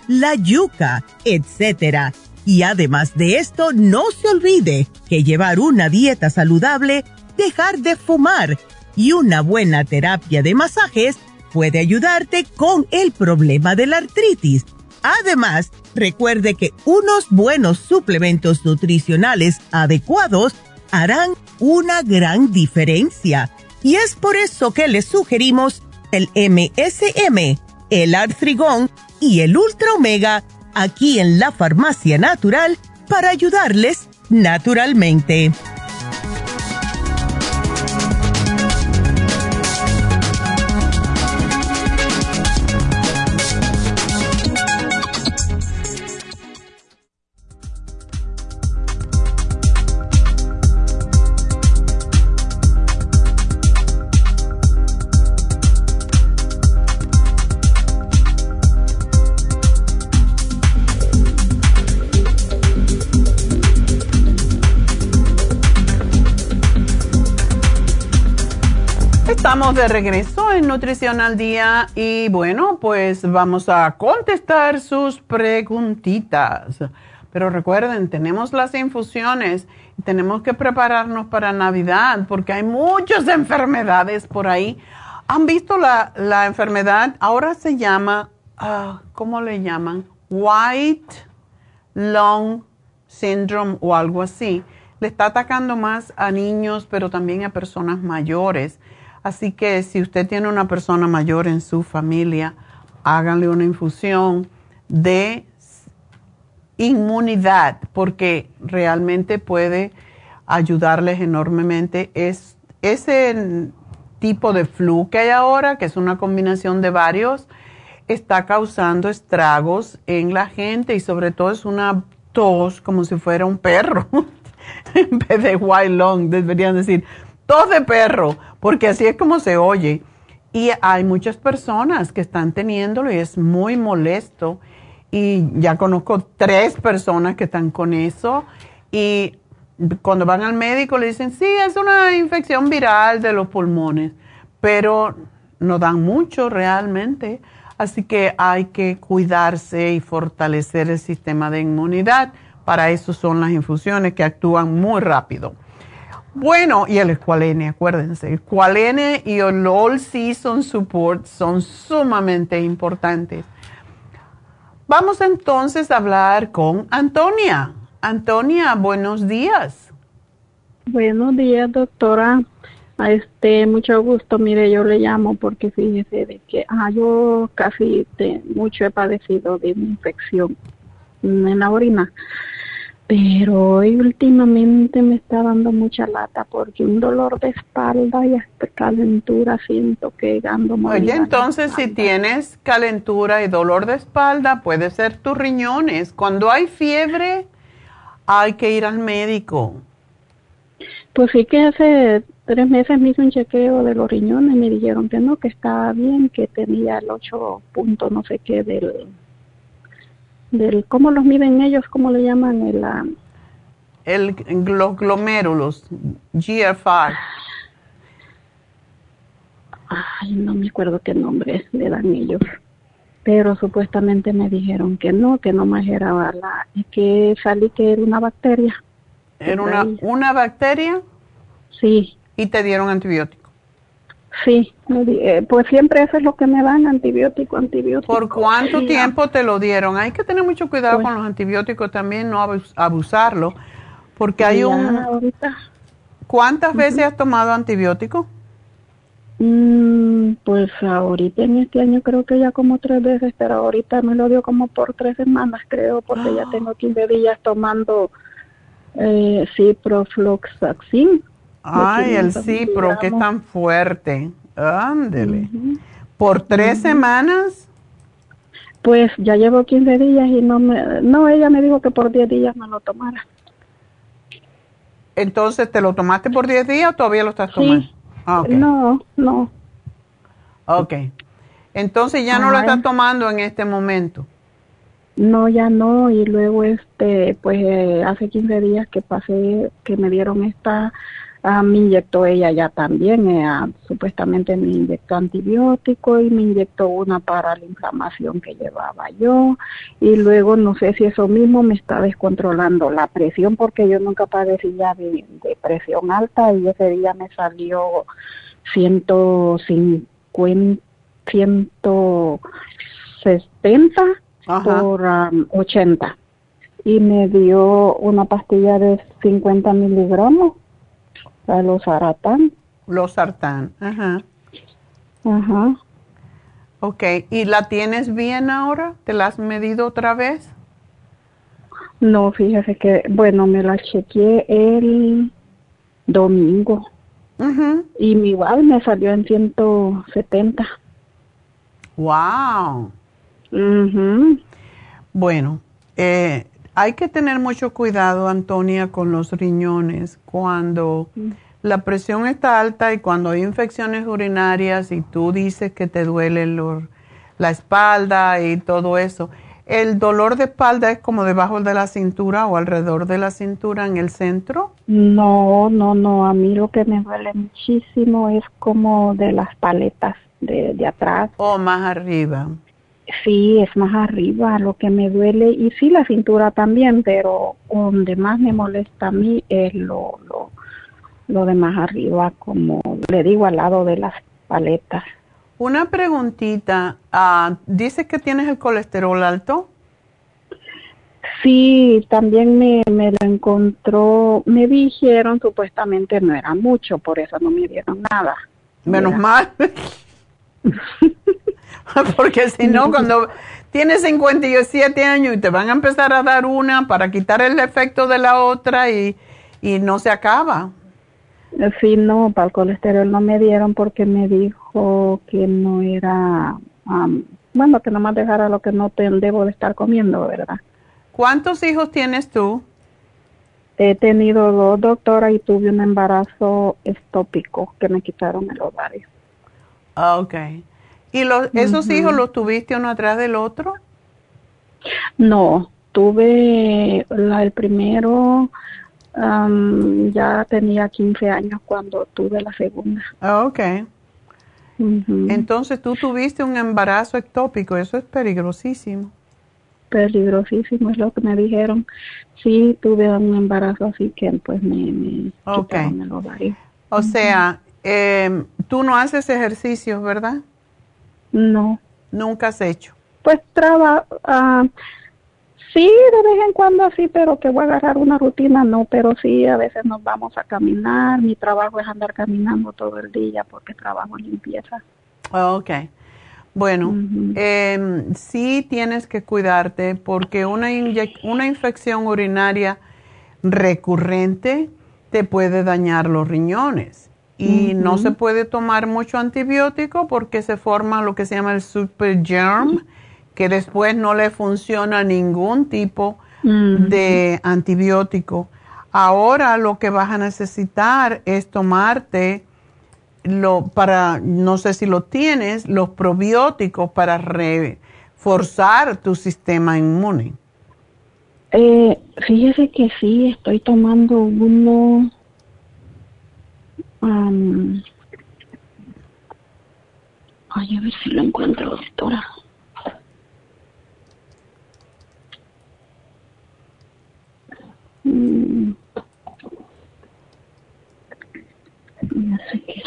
la yuca, etc. Y además de esto, no se olvide que llevar una dieta saludable, dejar de fumar y una buena terapia de masajes puede ayudarte con el problema de la artritis. Además, Recuerde que unos buenos suplementos nutricionales adecuados harán una gran diferencia. Y es por eso que les sugerimos el MSM, el Artrigón y el Ultra Omega aquí en la Farmacia Natural para ayudarles naturalmente. De regreso en Nutrición al Día y bueno, pues vamos a contestar sus preguntitas. Pero recuerden, tenemos las infusiones y tenemos que prepararnos para Navidad porque hay muchas enfermedades por ahí. ¿Han visto la, enfermedad? Ahora se llama, ah, ¿cómo le llaman? White Lung Syndrome o algo así. Le está atacando más a niños, pero también a personas mayores Así que si usted tiene una persona mayor en su familia, háganle una infusión de inmunidad, porque realmente puede ayudarles enormemente. Es ese tipo de flu que hay ahora, que es una combinación de varios, está causando estragos en la gente y sobre todo es una tos como si fuera un perro. en vez de white long, deberían decir tos de perro porque así es como se oye. Y hay muchas personas que están teniéndolo y es muy molesto. Y ya conozco tres personas que están con eso. Y cuando van al médico le dicen, sí, es una infección viral de los pulmones, pero no dan mucho realmente. Así que hay que cuidarse y fortalecer el sistema de inmunidad. Para eso son las infusiones que actúan muy rápido. Bueno, y el escualene, acuérdense, el escualene y el All Season Support son sumamente importantes. Vamos entonces a hablar con Antonia. Antonia, buenos días. Buenos días, doctora. Este, mucho gusto. Mire, yo le llamo porque fíjese de que ah, yo casi mucho he padecido de una infección en la orina pero hoy últimamente me está dando mucha lata porque un dolor de espalda y hasta calentura siento que ando muy Oye, entonces si tienes calentura y dolor de espalda, puede ser tus riñones. Cuando hay fiebre, hay que ir al médico. Pues sí que hace tres meses me hice un chequeo de los riñones y me dijeron que no, que estaba bien, que tenía el 8 punto no sé qué del del cómo los miden ellos, cómo le llaman el ah, el los glomérulos GFR. Ay, no me acuerdo qué nombre le dan ellos. Pero supuestamente me dijeron que no, que no más era la que salí que era una bacteria. ¿Era una, una bacteria? Sí. ¿Y te dieron antibiótico? Sí, eh, pues siempre eso es lo que me dan, antibiótico, antibiótico. ¿Por cuánto tiempo te lo dieron? Hay que tener mucho cuidado pues con los antibióticos también, no abusarlo, porque hay un... Ahorita. ¿Cuántas veces has tomado antibiótico? Mm, pues ahorita en este año creo que ya como tres veces, pero ahorita me lo dio como por tres semanas, creo, porque ya tengo 15 días tomando eh, ciprofloxacin Ay, el Cipro, que es tan fuerte. Ándele. ¿Por tres semanas? Pues ya llevo 15 días y no me... No, ella me dijo que por 10 días me lo tomara. Entonces, ¿te lo tomaste por 10 días o todavía lo estás tomando? Ah, no, no. Ok. Entonces ya no lo estás tomando en este momento. No, ya no. Y luego, este, pues eh, hace 15 días que pasé, que me dieron esta Ah, me inyectó ella ya también, eh, supuestamente me inyectó antibiótico y me inyectó una para la inflamación que llevaba yo. Y luego no sé si eso mismo me está descontrolando la presión porque yo nunca padecía de, de presión alta y ese día me salió 150, 170 por 80 y me dio una pastilla de 50 miligramos, para los sartán. Los sartán, ajá. Ajá. Ok, ¿y la tienes bien ahora? ¿Te la has medido otra vez? No, fíjese que, bueno, me la chequeé el domingo. Y mi igual me salió en 170. ¡Wow! Bueno, eh, hay que tener mucho cuidado, Antonia, con los riñones cuando mm. la presión está alta y cuando hay infecciones urinarias y tú dices que te duele la espalda y todo eso. ¿El dolor de espalda es como debajo de la cintura o alrededor de la cintura en el centro? No, no, no. A mí lo que me duele muchísimo es como de las paletas de, de atrás. O más arriba. Sí, es más arriba lo que me duele y sí la cintura también, pero donde más me molesta a mí es lo, lo, lo de más arriba, como le digo, al lado de las paletas. Una preguntita, uh, ¿dices que tienes el colesterol alto? Sí, también me, me lo encontró, me dijeron supuestamente no era mucho, por eso no me dieron nada. Menos mal. Porque si no, cuando tienes 57 años y te van a empezar a dar una para quitar el efecto de la otra y, y no se acaba. Sí, no, para el colesterol no me dieron porque me dijo que no era, bueno, que nomás dejara lo que no te, debo de estar comiendo, ¿verdad? ¿Cuántos hijos tienes tú? He tenido dos doctoras y tuve un embarazo estópico que me quitaron el ovario. Ah, ok. ¿Y los, esos hijos los tuviste uno atrás del otro? No, tuve la, el primero, ya tenía 15 años cuando tuve la segunda. Ah, ok. Entonces tú tuviste un embarazo ectópico, eso es peligrosísimo. Peligrosísimo es lo que me dijeron. Sí, tuve un embarazo así que pues me, me el ovario. O sea, eh, tú no haces ejercicios, ¿verdad? No. ¿Nunca has hecho? Pues trabajo, uh, sí, de vez en cuando así, pero que voy a agarrar una rutina, no, pero sí, a veces nos vamos a caminar. Mi trabajo es andar caminando todo el día porque trabajo en limpieza. Ok. Bueno, em, sí tienes que cuidarte porque una, una infección urinaria recurrente te puede dañar los riñones y no se puede tomar mucho antibiótico porque se forma lo que se llama el super germ, que después no le funciona ningún tipo de antibiótico. Ahora lo que vas a necesitar es tomarte lo para no sé si lo tienes, los probióticos para reforzar tu sistema inmune. Eh, fíjese que sí, estoy tomando uno Um, ay, a ver si lo encuentro, doctora. Mm. No sé qué.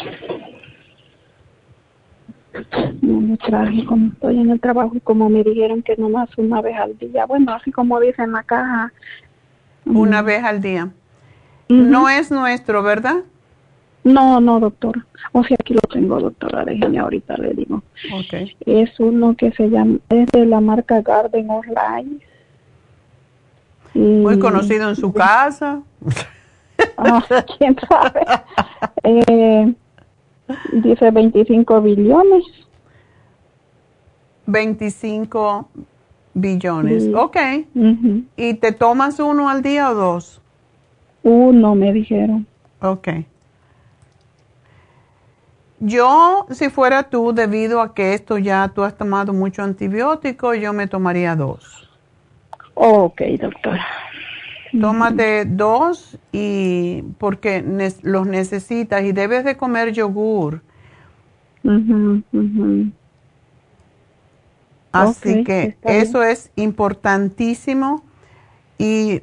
No me traje como estoy en el trabajo y como me dijeron que nomás una vez al día. Bueno, así como dice en la caja. Una mm. vez al día. No es nuestro, ¿verdad? No, no, doctora. O sea, aquí lo tengo, doctora. Déjeme ahorita le digo. Okay. Es uno que se llama, es de la marca Garden of Life. Muy conocido en su casa. Ah, quién sabe. Eh, dice 25 billones. 25 billones. Ok. ¿Y te tomas uno al día o dos? Uno, me dijeron. Ok. Yo, si fuera tú, debido a que esto ya tú has tomado mucho antibiótico, yo me tomaría dos. Ok, doctora. Tómate dos y porque los necesitas y debes de comer yogur. Así que eso es importantísimo y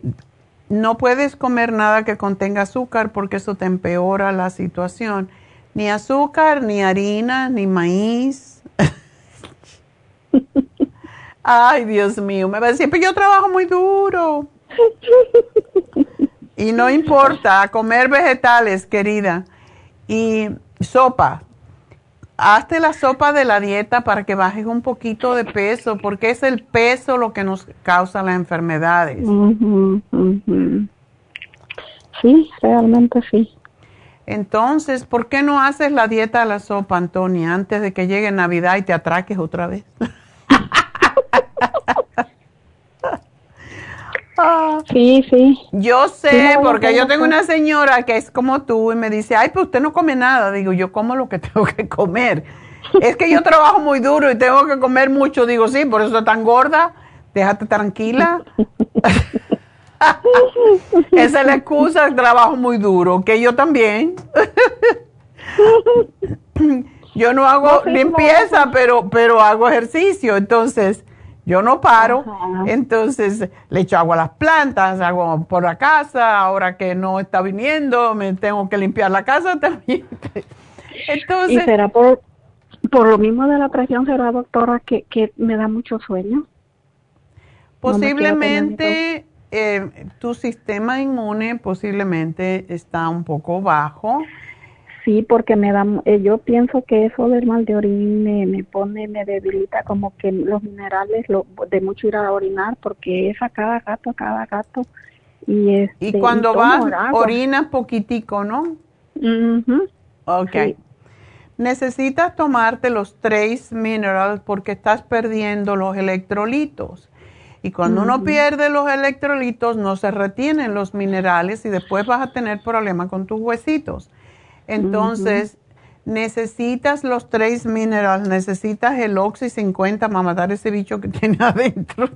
no puedes comer nada que contenga azúcar porque eso te empeora la situación ni azúcar, ni harina, ni maíz. Ay, Dios mío, me va a decir, pero yo trabajo muy duro. y no importa, comer vegetales, querida. Y sopa. Hazte la sopa de la dieta para que bajes un poquito de peso, porque es el peso lo que nos causa las enfermedades. Sí, realmente sí. Entonces, ¿por qué no haces la dieta de la sopa, Antonia, antes de que llegue Navidad y te atraques otra vez? sí, sí. Yo sé, porque yo tengo una señora que es como tú y me dice, ay, pues usted no come nada. Digo, yo como lo que tengo que comer. es que yo trabajo muy duro y tengo que comer mucho. Digo, sí, por eso tan gorda. Déjate tranquila. Esa es la excusa, trabajo muy duro, que yo también. yo no hago limpieza, pero, pero hago ejercicio, entonces yo no paro, entonces le echo agua a las plantas, hago por la casa, ahora que no está viniendo, me tengo que limpiar la casa también. entonces, ¿Y será por, por lo mismo de la presión, será doctora, que, que me da mucho sueño? Posiblemente eh, tu sistema inmune posiblemente está un poco bajo. Sí, porque me da, eh, yo pienso que eso del mal de orina me, pone, me debilita como que los minerales lo, de mucho ir a orinar, porque es a cada gato, a cada gato. Y, este, y cuando vas, orinas poquitico, ¿no? Ok. Necesitas tomarte los tres minerales porque estás perdiendo los electrolitos. Y cuando uno pierde los electrolitos, no se retienen los minerales y después vas a tener problemas con tus huesitos. Entonces, necesitas los tres minerales, necesitas el Oxy 50 para matar ese bicho que tiene adentro.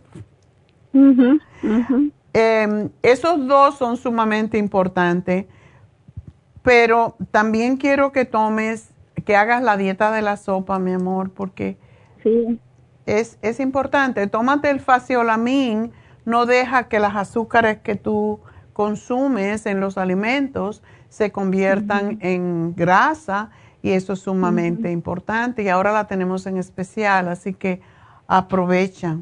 Em, esos dos son sumamente importantes, pero también quiero que tomes, que hagas la dieta de la sopa, mi amor, porque sí es, es importante. Tómate el faciolamin, no deja que las azúcares que tú consumes en los alimentos se conviertan en grasa y eso es sumamente importante y ahora la tenemos en especial, así que aprovecha.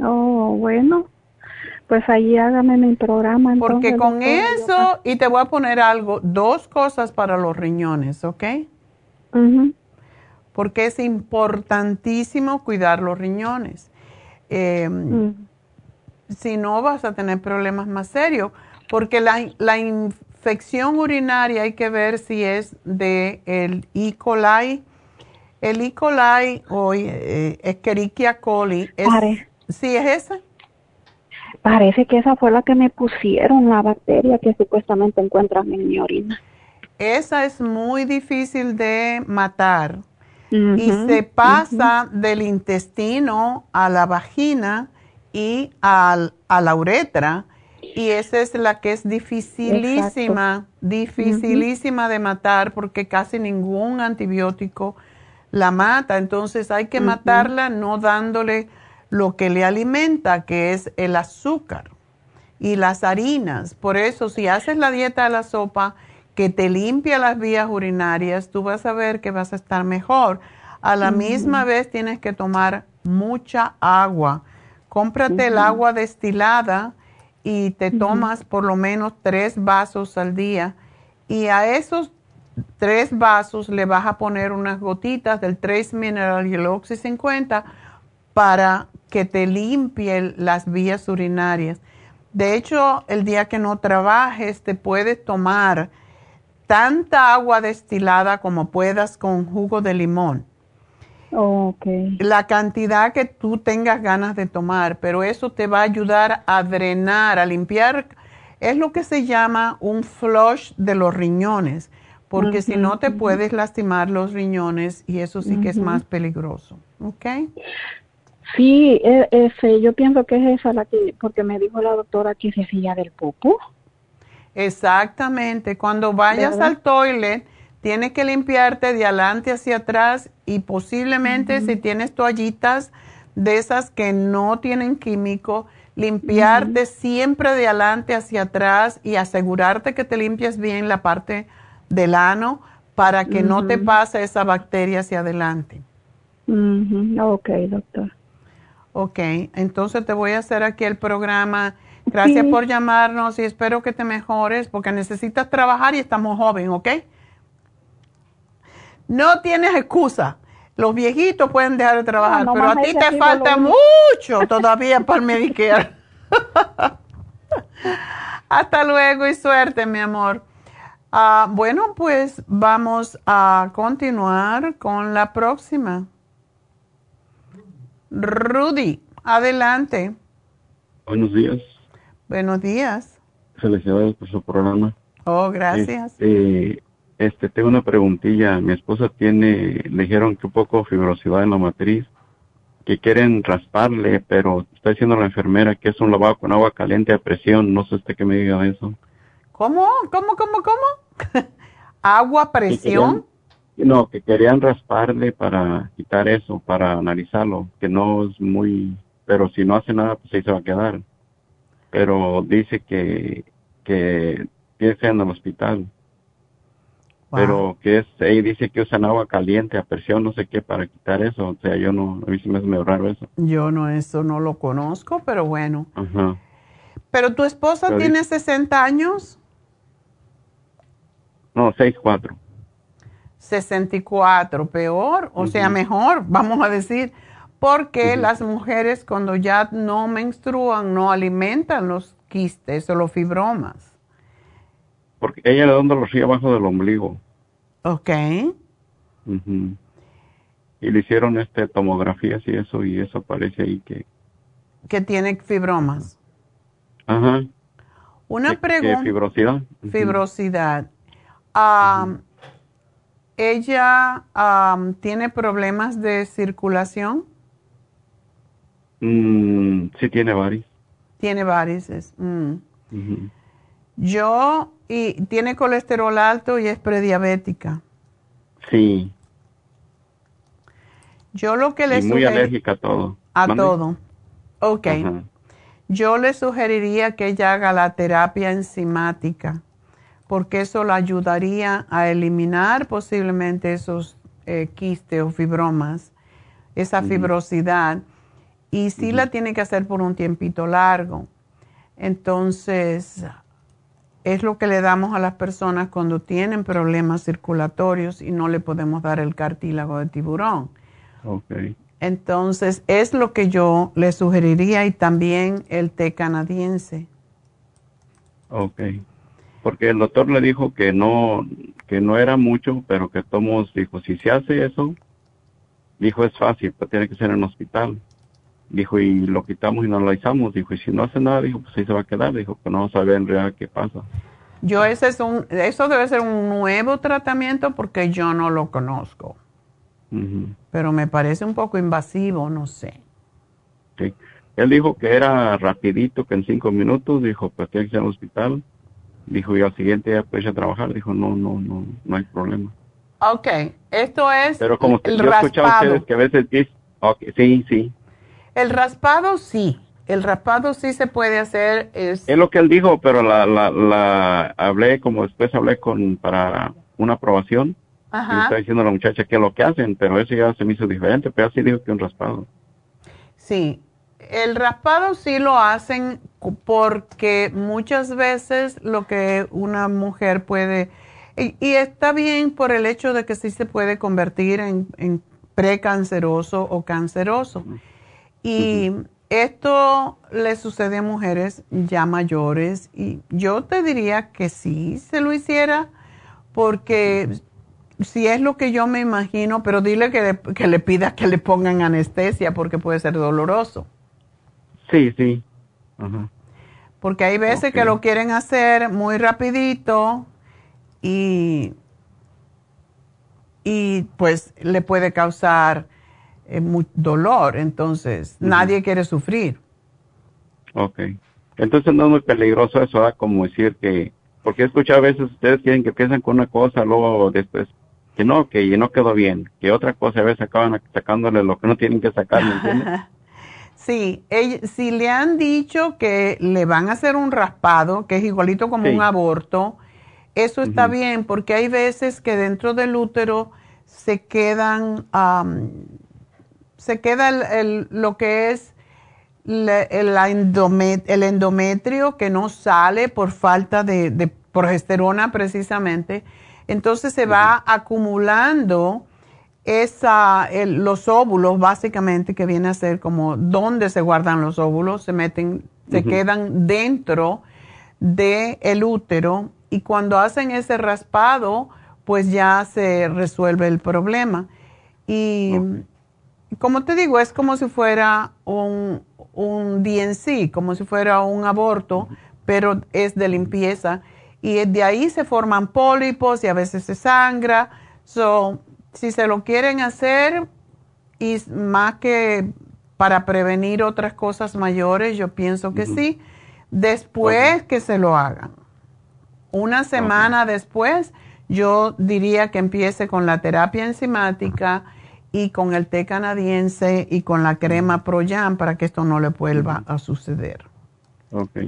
Oh, bueno, pues ahí hágame mi programa. Porque con eso, y te voy a poner algo, dos cosas para los riñones, ¿ok? Porque es importantísimo cuidar los riñones. Em, mm. Si no, vas a tener problemas más serios, porque la, infección urinaria hay que ver si es de el E. coli. El E. coli o eh, Escherichia coli. Es, ¿Sí es esa? Parece que esa fue la que me pusieron, la bacteria que supuestamente encuentran en mi orina. Esa es muy difícil de matar y se pasa del intestino a la vagina y a la uretra. Y esa es la que es dificilísima, dificilísima de matar porque casi ningún antibiótico la mata. Entonces hay que matarla no dándole lo que le alimenta, que es el azúcar y las harinas. Por eso si haces la dieta de la sopa, que te limpia las vías urinarias, tú vas a ver que vas a estar mejor. A la misma vez tienes que tomar mucha agua. Cómprate el agua destilada y te tomas por lo menos tres vasos al día. Y a esos tres vasos le vas a poner unas gotitas del Trace Mineral y el Oxy 50 para que te limpie las vías urinarias. De hecho, el día que no trabajes, te puedes tomar tanta agua destilada como puedas con jugo de limón. Okay. La cantidad que tú tengas ganas de tomar, pero eso te va a ayudar a drenar, a limpiar. Es lo que se llama un flush de los riñones, porque si no te puedes lastimar los riñones y eso sí que es más peligroso. ¿Ok? Sí, e, ese, yo pienso que es esa la que, porque me dijo la doctora que se hacía del popo. Exactamente, cuando vayas al toilet, tienes que limpiarte de adelante hacia atrás y posiblemente si tienes toallitas de esas que no tienen químico, limpiarte siempre de adelante hacia atrás y asegurarte que te limpies bien la parte del ano para que no te pase esa bacteria hacia adelante. Ok, doctor. Ok, entonces te voy a hacer aquí el programa. Gracias por llamarnos y espero que te mejores porque necesitas trabajar y estamos jóvenes, ¿ok? No tienes excusa. Los viejitos pueden dejar de trabajar, pero a ti te falta mucho todavía para el Medicare. Hasta luego y suerte, mi amor. Ah, bueno, pues vamos a continuar con la próxima. Rudy, adelante. Buenos días. Buenos días. Felicidades por su programa. Oh, gracias. Este, este, tengo una preguntilla. Mi esposa tiene, le dijeron que un poco fibrosidad en la matriz, que quieren rasparle, pero está diciendo la enfermera que es un lavado con agua caliente a presión. No sé usted qué me diga eso. ¿Cómo? ¿Cómo, cómo, cómo? ¿Agua a presión? no, que querían rasparle para quitar eso, para analizarlo, que no es muy, pero si no hace nada, pues ahí se va a quedar. Pero dice que, que que en el hospital. Pero que es, ella dice que usan agua caliente a presión, no sé qué, para quitar eso. O sea, yo no, a mí sí me hace medio raro eso. Yo no, eso no lo conozco, pero bueno. Ajá. ¿Pero tu esposa tiene 60 años? No, 64. 64, peor, o sea, mejor, vamos a decir, porque las mujeres cuando ya no menstruan no alimentan los quistes o los fibromas. Porque ella le da un dolor abajo del ombligo. Ok. Y le hicieron este tomografías y eso, y eso parece ahí que... Que tiene fibromas. Ajá. Una pregunta. Fibrosidad. Fibrosidad. ¿Ella tiene problemas de circulación? Mm, sí, tiene varios. Tiene varices. Mm. Yo, y tiene colesterol alto y es prediabética. Sí. Yo lo que le y muy alérgica a todo. A todo. Ok. Yo le sugeriría que ella haga la terapia enzimática, porque eso la ayudaría a eliminar posiblemente esos eh, quistes o fibromas, esa fibrosidad. Y sí la tiene que hacer por un tiempito largo. Entonces, es lo que le damos a las personas cuando tienen problemas circulatorios y no le podemos dar el cartílago de tiburón. Okay. Entonces, es lo que yo le sugeriría y también el té canadiense. Ok. Porque el doctor le dijo que no, que no era mucho, pero que tomos, dijo, si se hace eso, dijo, es fácil, pero tiene que ser en el hospital. Dijo, y lo quitamos y lo analizamos. Dijo, y si no hace nada, dijo, pues ahí se va a quedar. Dijo, que no vamos a ver en realidad qué pasa. Yo, ese es un, eso debe ser un nuevo tratamiento porque yo no lo conozco. Pero me parece un poco invasivo, no sé. Sí. Él dijo que era rapidito, que en cinco minutos, dijo, pues tiene que ir al hospital. Dijo, y al siguiente día puede ir a trabajar. Dijo, no, no, no, no hay problema. Ok, esto es Pero como el yo he escuchado a ustedes que a veces sí, sí, el raspado sí, el raspado sí se puede hacer. Es, es lo que él dijo, pero la, la, la hablé, como después hablé con para una aprobación. Ajá. Y está diciendo a la muchacha que es lo que hacen, pero eso ya se me hizo diferente, pero así dijo que un raspado. Sí, el raspado sí lo hacen porque muchas veces lo que una mujer puede, y, está bien por el hecho de que sí se puede convertir en, en precanceroso o canceroso. Y esto le sucede a mujeres ya mayores y yo te diría que sí se lo hiciera porque si es lo que yo me imagino, pero dile que le, que le pida que le pongan anestesia porque puede ser doloroso. Sí, sí. Porque hay veces que lo quieren hacer muy rapidito y, y pues le puede causar es muy dolor, entonces nadie quiere sufrir. Ok. Entonces no es muy peligroso eso, ¿verdad? como decir que, porque he escuchado a veces ustedes quieren que piensen con una cosa, luego después que no, que no quedó bien, que otra cosa a veces acaban sacándole lo que no tienen que sacar, ¿me sí, si le han dicho que le van a hacer un raspado, que es igualito como un aborto, eso está bien, porque hay veces que dentro del útero se quedan se queda el, lo que es el, endometrio que no sale por falta de, progesterona precisamente, entonces se va acumulando esa, los óvulos básicamente que viene a ser como donde se guardan los óvulos, se meten, se quedan dentro del el útero y cuando hacen ese raspado, pues ya se resuelve el problema. Y como te digo, es como si fuera un, un DNC, como si fuera un aborto, pero es de limpieza. Y de ahí se forman pólipos y a veces se sangra. So, si se lo quieren hacer, y más que para prevenir otras cosas mayores, yo pienso que sí, después que se lo hagan. Una semana después, yo diría que empiece con la terapia enzimática y con el té canadiense y con la crema Proyan para que esto no le vuelva a suceder. Ok.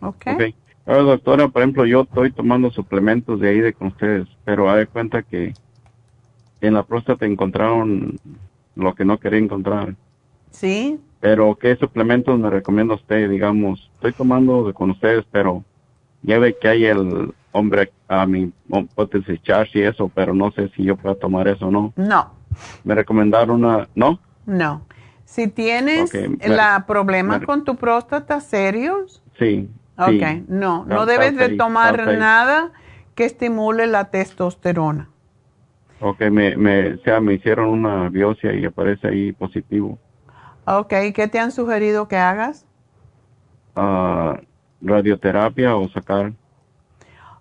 Ok. okay. Ahora, doctora, por ejemplo, yo estoy tomando suplementos de ahí de con ustedes, pero hay cuenta que en la próstata encontraron lo que no quería encontrar. Sí. Pero, ¿qué suplementos me recomienda usted? Digamos, estoy tomando de con ustedes, pero ya ve que hay el hombre a mi potencia charge y eso, pero no sé si yo puedo tomar eso o no. No. Me recomendaron una, ¿no? No. Si tienes la problema con tu próstata serios. Sí. Ok, no, no debes de tomar nada que estimule la testosterona. Ok, me, me, o sea, me hicieron una biopsia y aparece ahí positivo. Ok, ¿qué te han sugerido que hagas? Uh, radioterapia o sacar.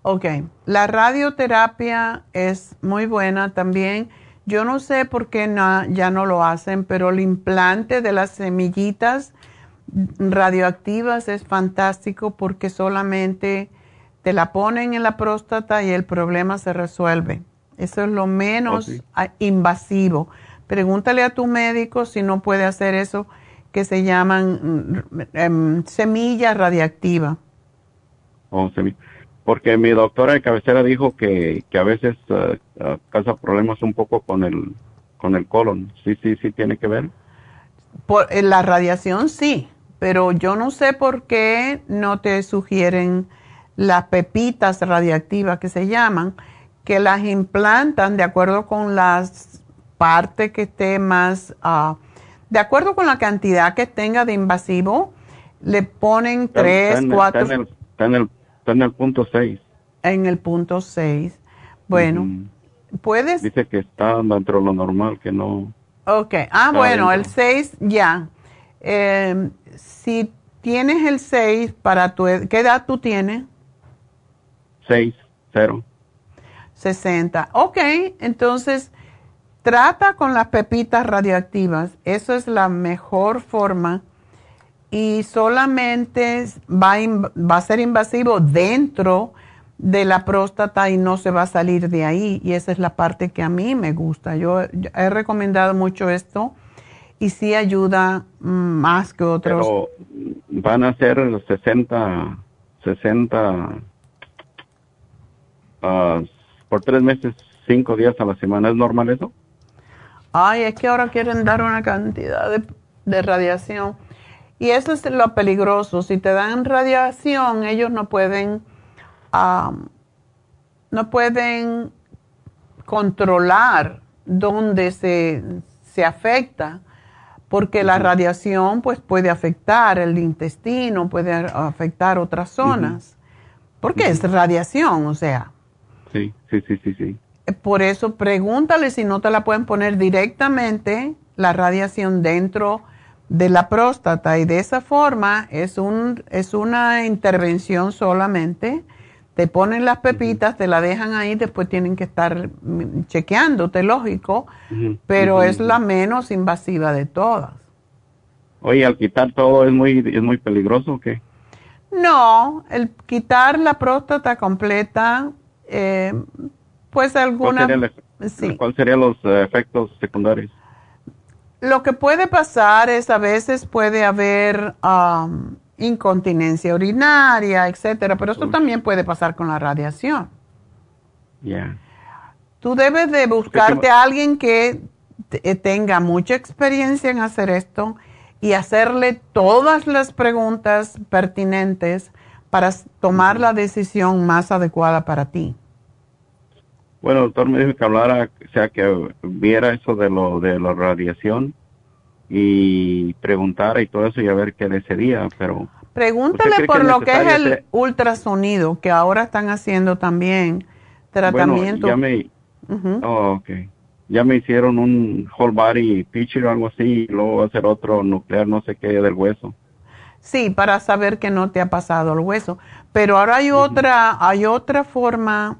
Ok, la radioterapia es muy buena también yo no sé por qué ya no lo hacen, pero el implante de las semillitas radioactivas es fantástico porque solamente te la ponen en la próstata y el problema se resuelve. Eso es lo menos invasivo. Pregúntale a tu médico si no puede hacer eso que se llaman em, semilla radiactiva. Oh, semilla porque mi doctora de cabecera dijo que, que a veces uh, causa problemas un poco con el con el colon. Sí, sí, sí tiene que ver. Por eh, la radiación sí, pero yo no sé por qué no te sugieren las pepitas radiactivas que se llaman, que las implantan de acuerdo con las partes que esté más, uh, de acuerdo con la cantidad que tenga de invasivo, le ponen tres, cuatro. Está en el Está en el punto 6. En el punto 6. Bueno, puedes... Dice que está dentro de lo normal, que no... Ok, ah, bueno, el 6 ya. Eh, si tienes el 6 para tu... ¿Qué edad tú tienes? 6, 0. 60. Ok, entonces trata con las pepitas radioactivas. Eso es la mejor forma y solamente va, va a ser invasivo dentro de la próstata y no se va a salir de ahí. Y esa es la parte que a mí me gusta. Yo, he recomendado mucho esto y sí ayuda más que otros. Pero van a ser 60, 60 ah, por tres meses, cinco días a la semana. ¿Es normal eso? Ay, es que ahora quieren dar una cantidad de, de radiación. Y eso es lo peligroso. Si te dan radiación, ellos no pueden, no pueden controlar dónde se, afecta, porque la radiación pues puede afectar el intestino, puede afectar otras zonas, porque es radiación, o sea. Sí, sí, sí, sí, sí. Por eso pregúntale si no te la pueden poner directamente la radiación dentro de la próstata y de esa forma es, un, es una intervención solamente. Te ponen las pepitas, te la dejan ahí, después tienen que estar chequeándote, lógico, pero es la menos invasiva de todas. Oye, al quitar todo es muy, es muy peligroso o qué? No, el quitar la próstata completa, eh, pues alguna... ¿Cuáles serían los efectos secundarios? Lo que puede pasar es a veces puede haber um, incontinencia urinaria, etcétera, pero esto también puede pasar con la radiación. Ya. Tú debes de buscarte a alguien que eh, tenga mucha experiencia en hacer esto y hacerle todas las preguntas pertinentes para tomar la decisión más adecuada para ti. Bueno, el doctor me dijo que hablara, o sea, que viera eso de lo de la radiación y preguntara y todo eso y a ver qué le sería, pero... Pregúntale por lo que es el ultrasonido, que ahora están haciendo también tratamiento. ya me... oh, okay. Ya me hicieron un whole body picture o algo así y luego hacer otro nuclear, no sé qué, del hueso. Sí, para saber que no te ha pasado el hueso. Pero ahora hay otra, hay otra forma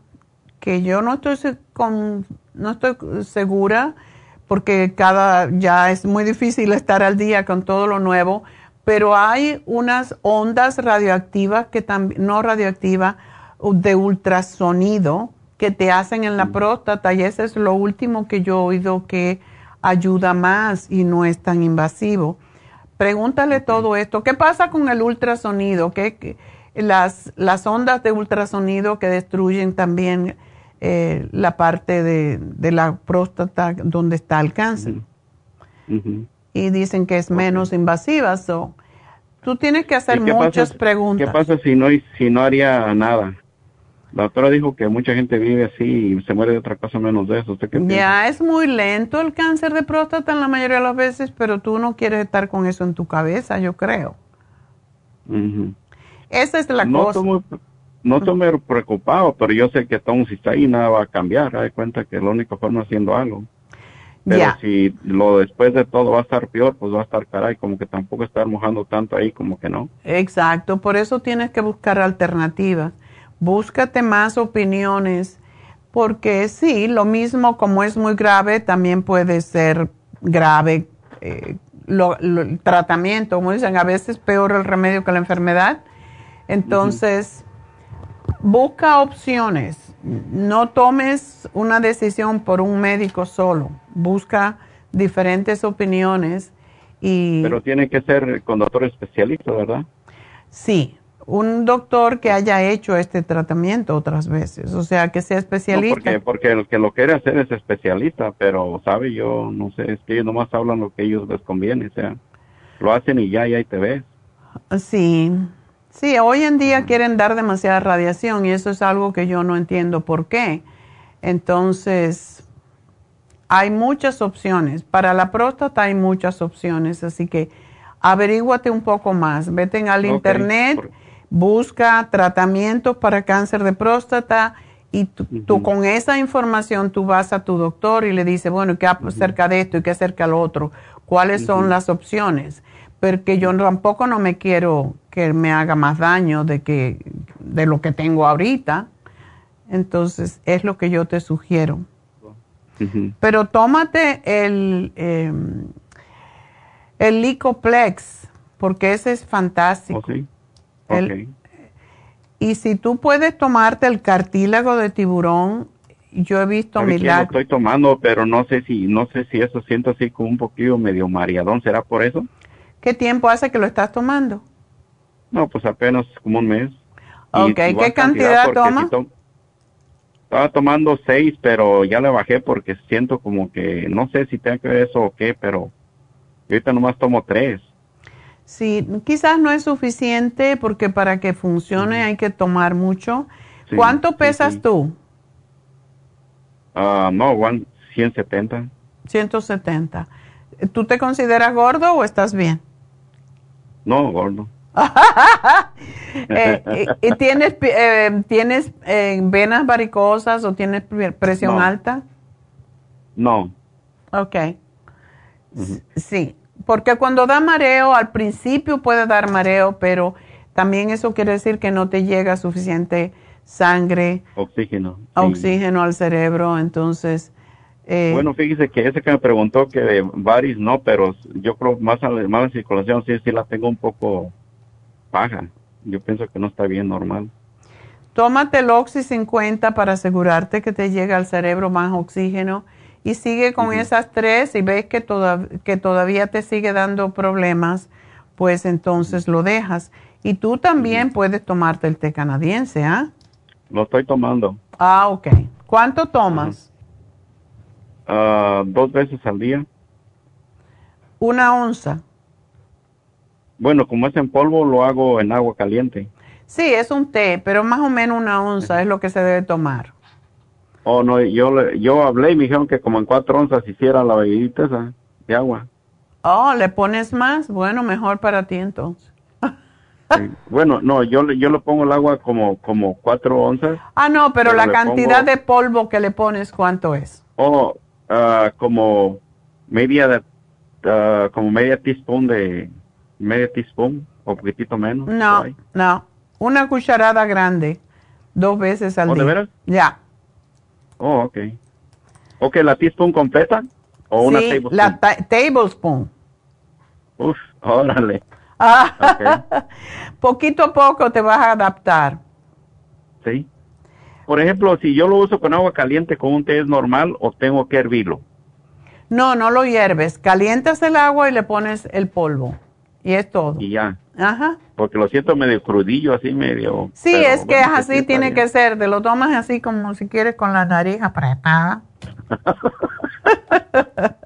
que yo no estoy con, no estoy segura porque cada ya es muy difícil estar al día con todo lo nuevo, pero hay unas ondas radioactivas que también no radioactivas de ultrasonido que te hacen en la próstata y eso es lo último que yo he oído que ayuda más y no es tan invasivo. Pregúntale todo esto. ¿Qué pasa con el ultrasonido? ¿Qué, las, las ondas de ultrasonido que destruyen también eh, la parte de, la próstata donde está el cáncer. Y dicen que es menos invasiva. So, tú tienes que hacer muchas preguntas. ¿Qué pasa si no, si no haría nada? La doctora dijo que mucha gente vive así y se muere de otra cosa menos de eso. ya es muy lento el cáncer de próstata en la mayoría de las veces, pero tú no quieres estar con eso en tu cabeza, yo creo. Esa es la cosa no estoy muy preocupado, pero yo sé que todo si está ahí nada va a cambiar. Hay cuenta que la única forma haciendo algo. Pero si lo después de todo va a estar peor, pues va a estar caray, como que tampoco estar mojando tanto ahí, como que no. Exacto, por eso tienes que buscar alternativas. Búscate más opiniones, porque sí, lo mismo como es muy grave, también puede ser grave eh, el tratamiento, como dicen, a veces peor el remedio que la enfermedad. Entonces, busca opciones. No tomes una decisión por un médico solo. Busca diferentes opiniones y... Pero tiene que ser con doctor especialista, ¿verdad? Sí, un doctor que haya hecho este tratamiento otras veces, o sea, que sea especialista. porque, porque el que lo quiere hacer es especialista, pero, ¿sabe? Yo no sé, es que ellos nomás hablan lo que ellos les conviene, o sea, lo hacen y ya, y ahí te ves. Sí, Sí, hoy en día quieren dar demasiada radiación y eso es algo que yo no entiendo por qué. Entonces, hay muchas opciones. Para la próstata hay muchas opciones, así que averíguate un poco más. Vete al internet, busca tratamientos para cáncer de próstata y tú, con esa información tú vas a tu doctor y le dices, bueno, ¿qué acerca de esto y qué acerca lo otro? ¿Cuáles son las opciones? porque yo tampoco no me quiero que me haga más daño de, que, de lo que tengo ahorita. Entonces, es lo que yo te sugiero. Pero tómate el, em, el Licoplex, porque ese es fantástico. Y si tú puedes tomarte el cartílago de tiburón, yo he visto milagros. Lo estoy tomando, pero no sé si no sé si eso siento así como un poquito medio mareadón, ¿será por eso? ¿Qué tiempo hace que lo estás tomando? No, pues apenas como un mes. Ok, ¿qué cantidad, toma? estaba tomando seis, pero ya le bajé porque siento como que, no sé si tengo que ver eso o qué, pero ahorita nomás tomo tres. Sí, quizás no es suficiente porque para que funcione hay que tomar mucho. ¿Cuánto pesas tú? Ah, no, 170. 170. ¿Tú te consideras gordo o estás bien? No, gordo. Eh, ¿Y tienes, eh, tienes eh, venas varicosas o tienes presión alta? No. Ok. Sí, porque cuando da mareo, al principio puede dar mareo, pero también eso quiere decir que no te llega suficiente sangre. Oxígeno. Oxígeno al cerebro, entonces eh, bueno, fíjese que ese que me preguntó que de varis no, pero yo creo más a la, más circulación sí, sí la tengo un poco Yo pienso que no está bien normal. Tómate el Oxy 50 para asegurarte que te llega al cerebro más oxígeno y sigue con esas tres y ves que, que todavía te sigue dando problemas, pues entonces lo dejas. Y tú también puedes tomarte el té canadiense, ¿ah? Lo estoy tomando. Ah, ok. ¿Cuánto tomas? Ah, dos veces al día. Una onza. Bueno, como es en polvo, lo hago en agua caliente. Sí, es un té, pero más o menos una onza es lo que se debe tomar. Oh, no, yo, le- yo hablé y me dijeron que como en cuatro onzas hiciera la bebidita esa de agua. Oh, ¿le pones más? Bueno, mejor para ti entonces. Sí. Bueno, no, yo, le- yo le pongo el agua como, como cuatro onzas. Ah, no, pero, Pero la cantidad pongo- de polvo que le pones, ¿cuánto es? O ah, como media de, ah, como media teaspoon de, media teaspoon o poquitito menos. No, no. Una cucharada grande, dos veces al ¿Oh, de día. veras? Ya. Oh, ok. Ok, la teaspoon completa o una sí, tablespoon. la ta- tablespoon. Uf, órale. Ah, poquito a poco te vas a adaptar. Sí. Por ejemplo, si yo lo uso con agua caliente con un té es normal o tengo que hervirlo. No, no lo hierves. Calientas el agua y le pones el polvo. Y es todo. Y ya. Ajá. Porque lo siento medio crudillo, así medio. Sí, pero es que bueno, es sí así, tiene bien. que ser. Te lo tomas así como si quieres con la nariz apretada.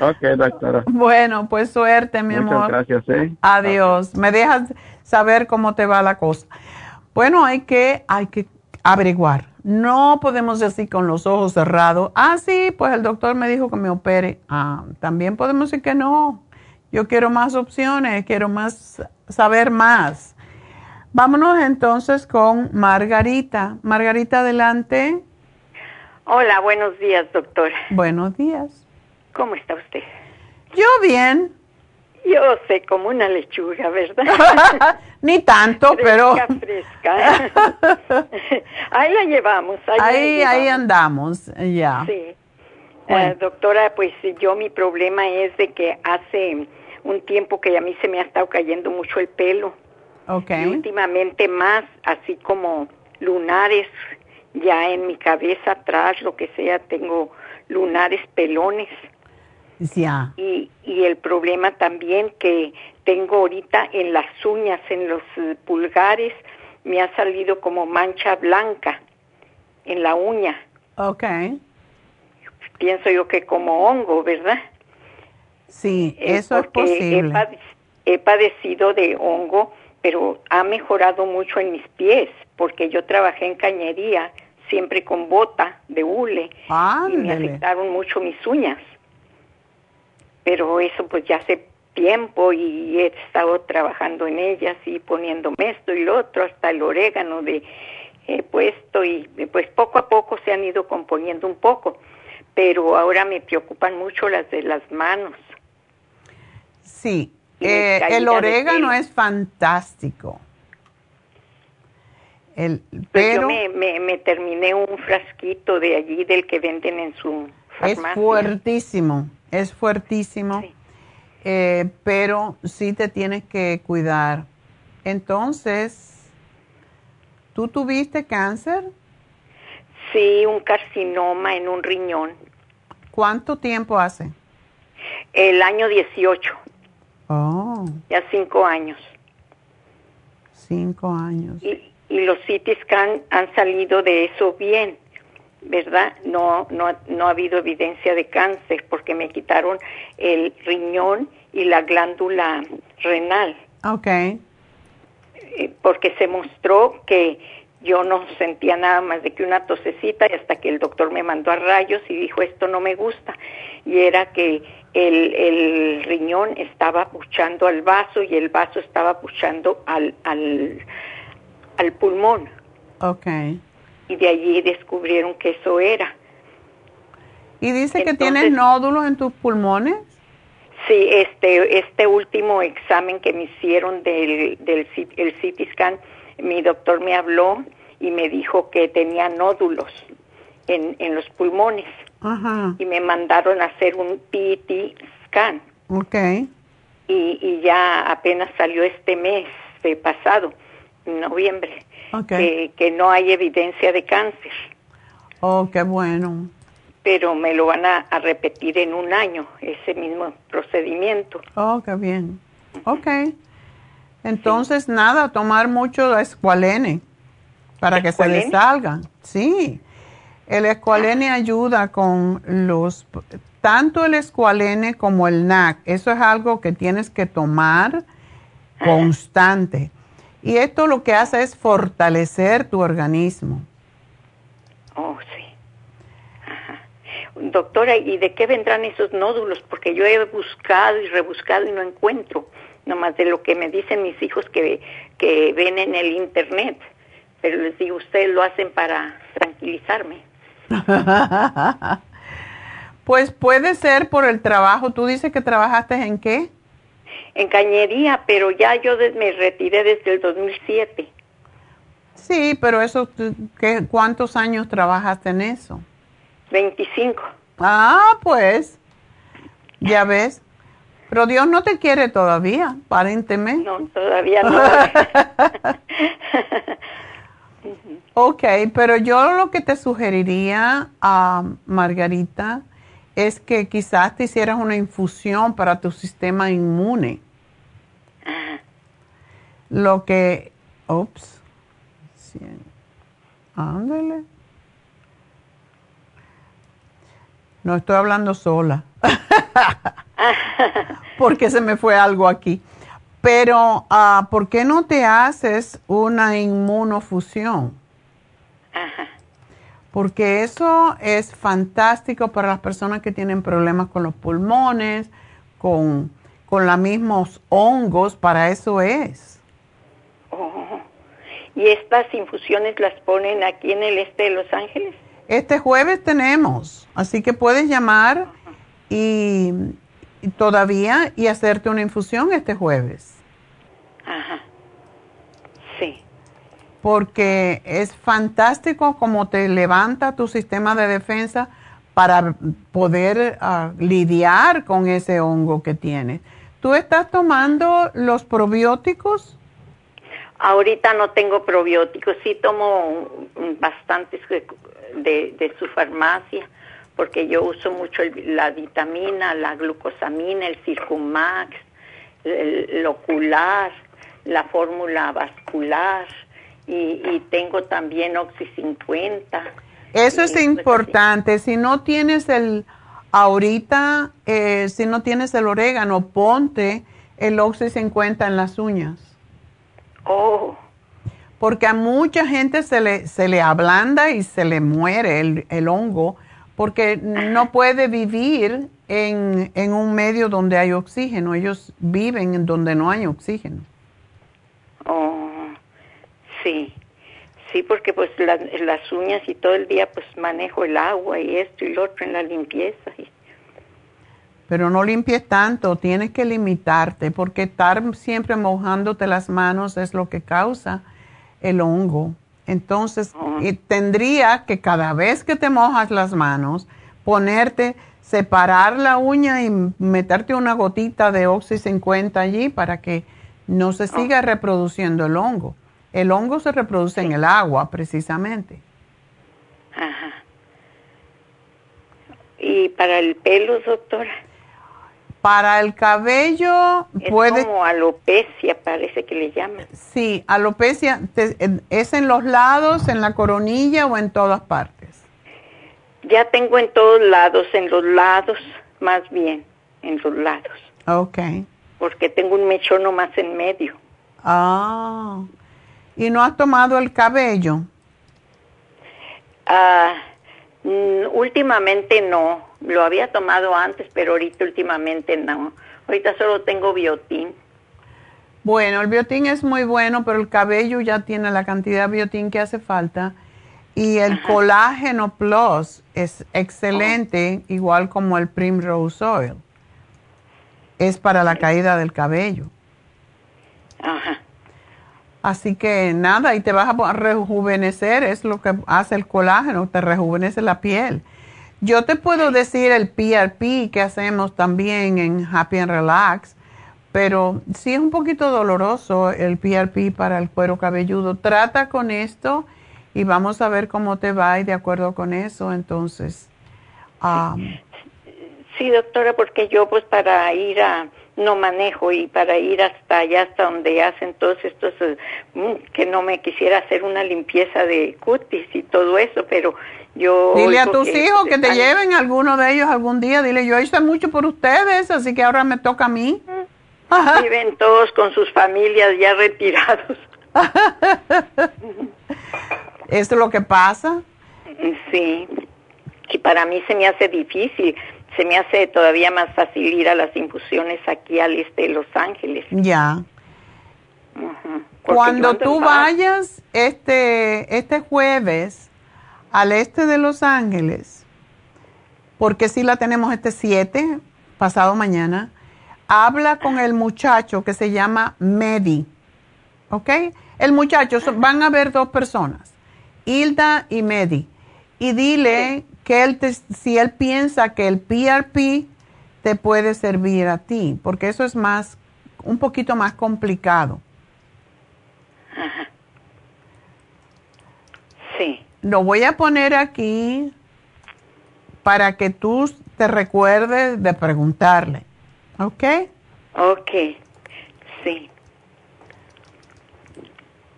ok, doctora. Bueno, pues suerte, mi Muchas amor. gracias, ¿eh? Adiós. Me dejas saber cómo te va la cosa. Bueno, hay que, hay que averiguar. No podemos decir con los ojos cerrados, ah, sí, pues el doctor me dijo que me opere. Ah, también podemos decir que no. Yo quiero más opciones, quiero más, saber más. Vámonos entonces con Margarita. Margarita, adelante. Hola, buenos días, doctora. Buenos días. ¿Cómo está usted? Yo bien. Yo sé, como una lechuga, ¿verdad? Ni tanto, pero... Fresca, ahí la llevamos. Ahí, la Ahí, ahí llevamos. andamos, ya. Sí. Bueno. Eh, doctora, pues yo mi problema es de que hace un tiempo que a mí se me ha estado cayendo mucho el pelo. Y últimamente más, así como lunares, ya en mi cabeza atrás, lo que sea, tengo lunares pelones. Ya. Y, y el problema también que tengo ahorita en las uñas, en los eh, pulgares, me ha salido como mancha blanca en la uña. Ok. Pienso yo que como hongo, ¿verdad? Sí, eso es He, posible. pade- he padecido de hongo, pero ha mejorado mucho en mis pies, porque yo trabajé en cañería, siempre con bota de hule, y me afectaron mucho mis uñas. Pero eso pues ya hace tiempo y he estado trabajando en ellas y poniéndome esto y lo otro, hasta el orégano de he puesto y pues poco a poco se han ido componiendo un poco, pero ahora me preocupan mucho las de las manos. Sí. Eh, el orégano es fantástico. El, Pues pero yo me, me, me terminé un frasquito de allí del que venden en su es farmacia. fuertísimo, es fuertísimo. Sí. Eh, pero sí te tienes que cuidar. Entonces, ¿tú tuviste cáncer? Sí, un carcinoma en un riñón. ¿Cuánto tiempo hace? El año 18, Oh, ya cinco años. cinco años. Y, y los CT scan han salido de eso bien, ¿verdad? No, no, no ha habido evidencia de cáncer porque me quitaron el riñón y la glándula renal. Ok. eh, porque se mostró que yo no sentía nada más de que una tosecita y hasta que el doctor me mandó a rayos y dijo esto no me gusta y era que el, el riñón estaba puchando al vaso y el vaso estaba puchando al, al, al pulmón Ok. y de allí descubrieron que eso era. ¿Y dice que tienes nódulos en tus pulmones? Sí, este, este último examen que me hicieron del, del el CT scan, mi doctor me habló y me dijo que tenía nódulos en, en los pulmones Ajá. y me mandaron a hacer un PET scan Ok. y, y ya apenas salió este mes de pasado, en noviembre, Ok. que, que no hay evidencia de cáncer, Oh, qué bueno. pero me lo van a, a repetir en un año, ese mismo procedimiento. Oh, qué bien. Ok. Entonces, nada, tomar mucho escualene para que se le salgan. Sí. El escualene ayuda con los tanto el escualene como el NAC. Eso es algo que tienes que tomar constante. Y esto lo que hace es fortalecer tu organismo. Oh, sí. Doctora, ¿y de qué vendrán esos nódulos? Porque yo he buscado y rebuscado y no encuentro, nomás de lo que me dicen mis hijos que, que ven en el internet. Pero les digo, ustedes lo hacen para tranquilizarme. pues puede ser por el trabajo. ¿Tú dices que trabajaste en qué? En cañería, pero ya yo me retiré desde el 2007. Sí, pero eso, ¿qué, ¿cuántos años trabajaste en eso? 25. Ah, pues, ya ves. Pero Dios no te quiere todavía, aparentemente. No, todavía no. ok, pero yo lo que te sugeriría a Margarita es que quizás te hicieras una infusión para tu sistema inmune. Lo que, ups, ándale. No estoy hablando sola, porque se me fue algo aquí. Pero, uh, ¿por qué no te haces una inmunofusión? Porque eso es fantástico para las personas que tienen problemas con los pulmones, con, con los mismos hongos, para eso es. Oh. ¿Y estas infusiones las ponen aquí en el este de Los Ángeles? Este jueves tenemos, así que puedes llamar y, todavía y hacerte una infusión este jueves. Ajá. Porque es fantástico como te levanta tu sistema de defensa para poder ah, lidiar con ese hongo que tienes. ¿Tú estás tomando los probióticos? Ahorita no tengo probióticos, sí tomo bastantes de, su farmacia, porque yo uso mucho la vitamina, la glucosamina, el Circumax, el, ocular, la fórmula vascular y, tengo también Oxy 50. Eso es importante. Si no tienes el, ahorita, eh, si no tienes el orégano, ponte el Oxy 50 en las uñas. Oh porque a mucha gente se le, se le ablanda y se le muere el, hongo porque no puede vivir en, un medio donde hay oxígeno. Ellos viven en donde no hay oxígeno. Oh, sí. Sí, porque pues las uñas y todo el día pues manejo el agua y esto y lo otro en la limpieza. Pero no limpies tanto, tienes que limitarte porque estar siempre mojándote las manos es lo que causa el hongo. Entonces, tendría que cada vez que te mojas las manos, ponerte, separar la uña y meterte una gotita de Oxy 50 allí para que no se siga reproduciendo el hongo. El hongo se reproduce en el agua, precisamente. Ajá. ¿Y para el pelo, doctora? Para el cabello es puede... como alopecia, parece que le llaman. Sí, alopecia es en los lados, en la coronilla o en todas partes. Ya tengo en todos lados, en los lados, más bien, en los lados. Ok. Porque tengo un mechón más en medio. Ah. ¿Y no has tomado el cabello? Ah, últimamente no lo había tomado antes, pero ahorita últimamente no. Ahorita solo tengo biotín. Bueno, el biotín es muy bueno, pero el cabello ya tiene la cantidad de biotín que hace falta. Y el colágeno plus es excelente, igual como el Primrose Oil. Es para la caída del cabello. Ajá. Así que nada, y te vas a rejuvenecer, es lo que hace el colágeno, te rejuvenece la piel. Yo te puedo decir el PRP que hacemos también en Happy and Relax, pero sí es un poquito doloroso el PRP para el cuero cabelludo. Trata con esto y vamos a ver cómo te va y de acuerdo con eso, entonces. sí, doctora, porque yo pues para ir a, no manejo y para ir hasta allá, hasta donde hacen todos estos, eh, mm, que no me quisiera hacer una limpieza de cutis y todo eso, pero yo... Dile a tus hijos que te lleven alguno de ellos algún día, dile, yo hice mucho por ustedes, así que ahora me toca a mí. Viven todos con sus familias ya retirados. ¿Esto es lo que pasa? Sí, y para mí se me hace difícil, se me hace todavía más fácil ir a las infusiones aquí al este de Los Ángeles. Ya. Cuando tú vayas este, este jueves al este de Los Ángeles, porque si la tenemos este 7, pasado mañana, habla con el muchacho que se llama Medi, ¿ok? El muchacho, van a ver dos personas, Hilda y Medi, y dile que él si él piensa que el PRP te puede servir a ti, porque eso es más, un poquito más complicado. Sí. Lo voy a poner aquí para que tú te recuerdes de preguntarle. ¿Ok? Ok, sí.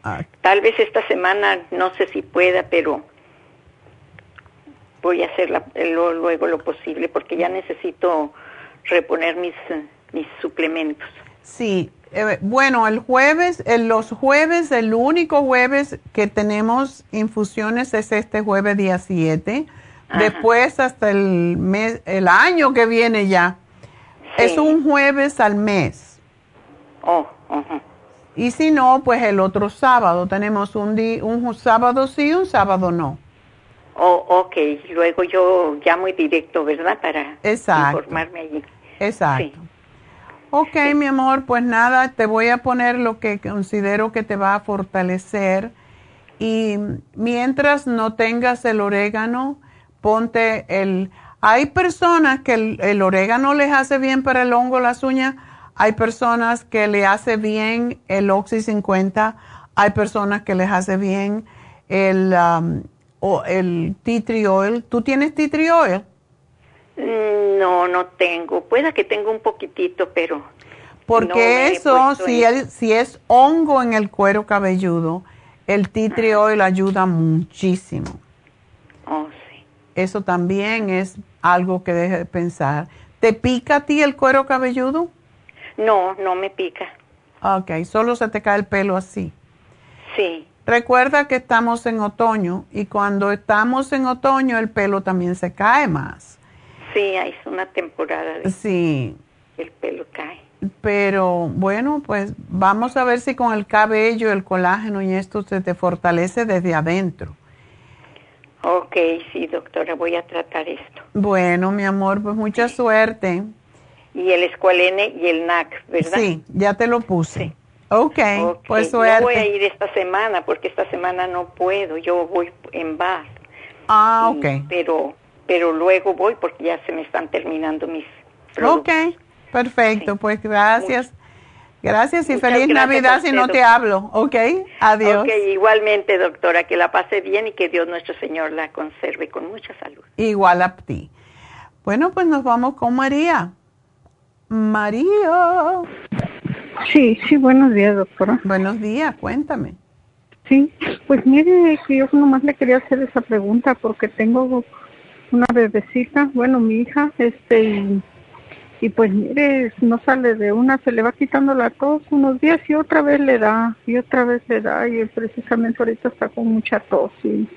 Ah. Tal vez esta semana, no sé si pueda, pero voy a hacer luego lo posible porque ya necesito reponer mis, mis suplementos. Sí, eh, bueno, el jueves, los jueves, el único jueves que tenemos infusiones es este jueves día 7. Después hasta el mes, el año que viene ya. Es un jueves al mes. Oh, Y si no, pues el otro sábado. Tenemos un, día, un sábado sí, un sábado no. Oh, ok, luego yo llamo y directo, ¿verdad? Para informarme allí. Exacto. Ok, mi amor, pues nada, te voy a poner lo que considero que te va a fortalecer. Y mientras no tengas el orégano, ponte el... Hay personas que el, el orégano les hace bien para el hongo, las uñas. Hay personas que le hace bien el Oxy 50. Hay personas que les hace bien el, um, o el tea tree oil. ¿Tú tienes tea tree oil? No, no tengo. Pueda que tenga un poquitito, pero... Porque eso, si, si es hongo en el cuero cabelludo, el tea tree oil ayuda muchísimo. Oh, sí. Eso también es algo que deje de pensar. ¿Te pica a ti el cuero cabelludo? No, no me pica. Ok, solo se te cae el pelo así. Sí. Recuerda que estamos en otoño y cuando estamos en otoño el pelo también se cae más. Sí, es una temporada de sí. el pelo cae. Pero bueno, pues vamos a ver si con el cabello, el colágeno y esto se te fortalece desde adentro. Ok, sí, doctora, voy a tratar esto. Bueno, mi amor, pues mucha suerte. Y el escualene y el NAC, ¿verdad? Sí, ya te lo puse. Okay, ok, pues suerte. Yo voy a ir esta semana porque esta semana no puedo, yo voy en bar. Ah, ok. pero, pero luego voy porque ya se me están terminando mis productos. Ok, perfecto, pues gracias. Gracias y feliz Navidad si no te hablo, ¿ok? Adiós. Ok, igualmente doctora, que la pase bien y que Dios nuestro Señor la conserve con mucha salud. Igual a ti. Bueno, pues nos vamos con María. María. Sí, sí, buenos días, doctora. Buenos días, cuéntame. Sí, pues mire que yo nomás le quería hacer esa pregunta porque tengo una bebecita, bueno, mi hija, este, y, pues mire, no sale de una, se le va quitando la tos unos días y otra vez le da, y otra vez le da, y precisamente ahorita está con mucha tos, y,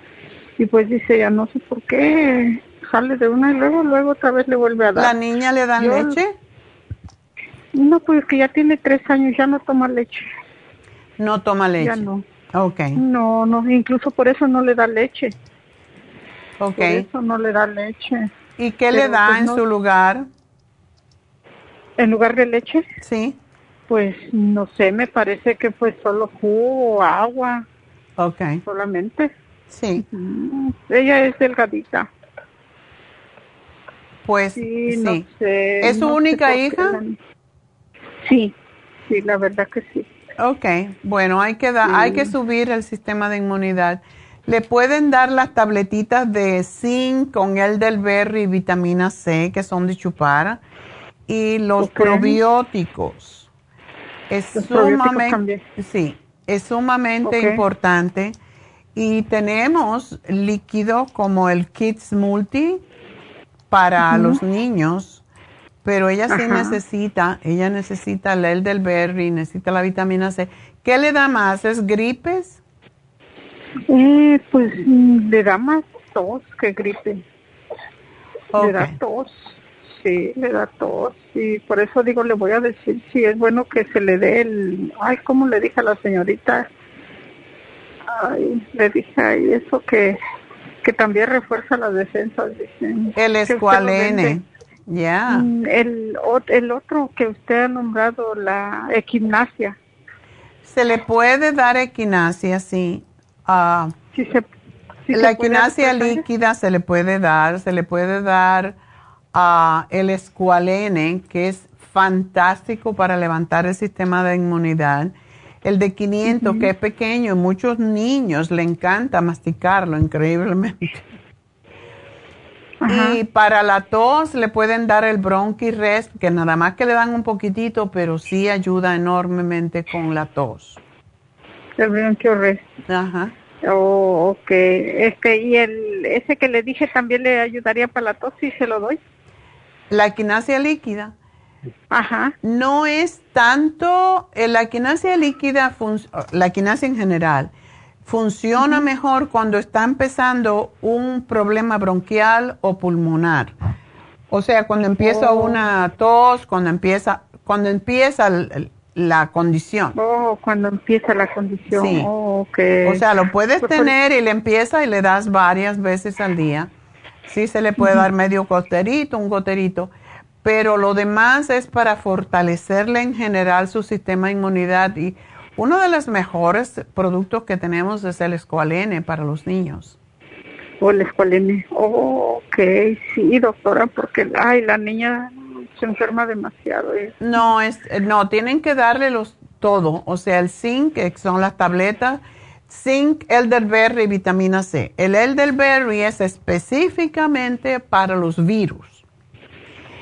y pues dice, ya no sé por qué, sale de una y luego, luego otra vez le vuelve a dar. ¿La niña le da leche? No, pues que ya tiene tres años, ya no toma leche. No toma leche. Ya no. Ok. No, no, incluso por eso no le da leche. Ok. Por eso no le da leche. ¿Y qué le da pues, en su lugar? ¿En lugar de leche? Sí. Pues no sé, me parece que fue solo jugo o agua. Ok. Solamente. Sí. Ella es delgadita. Pues sí. No sé, ¿Es su única hija? Sí, sí, la verdad que sí. Ok, bueno, hay que, hay que subir el sistema de inmunidad. Le pueden dar las tabletitas de zinc con el del berry y vitamina C, que son de chupar. y los probióticos. Es Los probióticos sumamente, también. sí, es sumamente importante. Y tenemos líquido como el Kids Multi para los niños, pero ella sí Ajá. necesita, ella necesita el elderberry, necesita la vitamina C. ¿Qué le da más? ¿Es gripes? Eh, pues mm, le da más tos que gripe. Le da tos. Sí, le da tos. Y por eso digo, le voy a decir si es bueno que se le dé el... Ay, ¿cómo le dije a la señorita? Ay, le dije ahí eso que, que también refuerza las defensas, dicen. El escualene. Ya. Mm, El, ot- el otro que usted ha nombrado, la equinacia. Se le puede dar equinacia, sí. Sí se, sí la ¿sabes? líquida se le puede dar, se le puede dar ah, el escualene, que es fantástico para levantar el sistema de inmunidad. El de 500, que es pequeño, y muchos niños le encanta masticarlo increíblemente. Ajá. Y para la tos le pueden dar el Bronchi Rest, que nada más que le dan un poquitito, pero sí ayuda enormemente con la tos. El bronquiorres. Ajá. Oh, ok. Este, y el, ese que le dije también le ayudaría para la tos, si se lo doy. La equinacia líquida. Ajá. No es tanto, eh, la equinacia líquida, la equinacia en general, funciona mejor cuando está empezando un problema bronquial o pulmonar. O sea, cuando empieza Oh. una tos, cuando empieza, cuando empieza el- la condición. Oh, cuando empieza la condición. Sí. Oh. O sea, lo puedes Pues por- tener y le empieza y le das varias veces al día. Sí se le puede dar medio goterito, un goterito, pero lo demás es para fortalecerle en general su sistema de inmunidad y uno de los mejores productos que tenemos es el escualene para los niños. O el escualene. Oh, ok. Sí, doctora, porque, ay, la niña se enferma demasiado. eh. No, es, no, tienen que darle los todo, o sea, el zinc, que son las tabletas, zinc, elderberry y vitamina C. El elderberry es específicamente para los virus.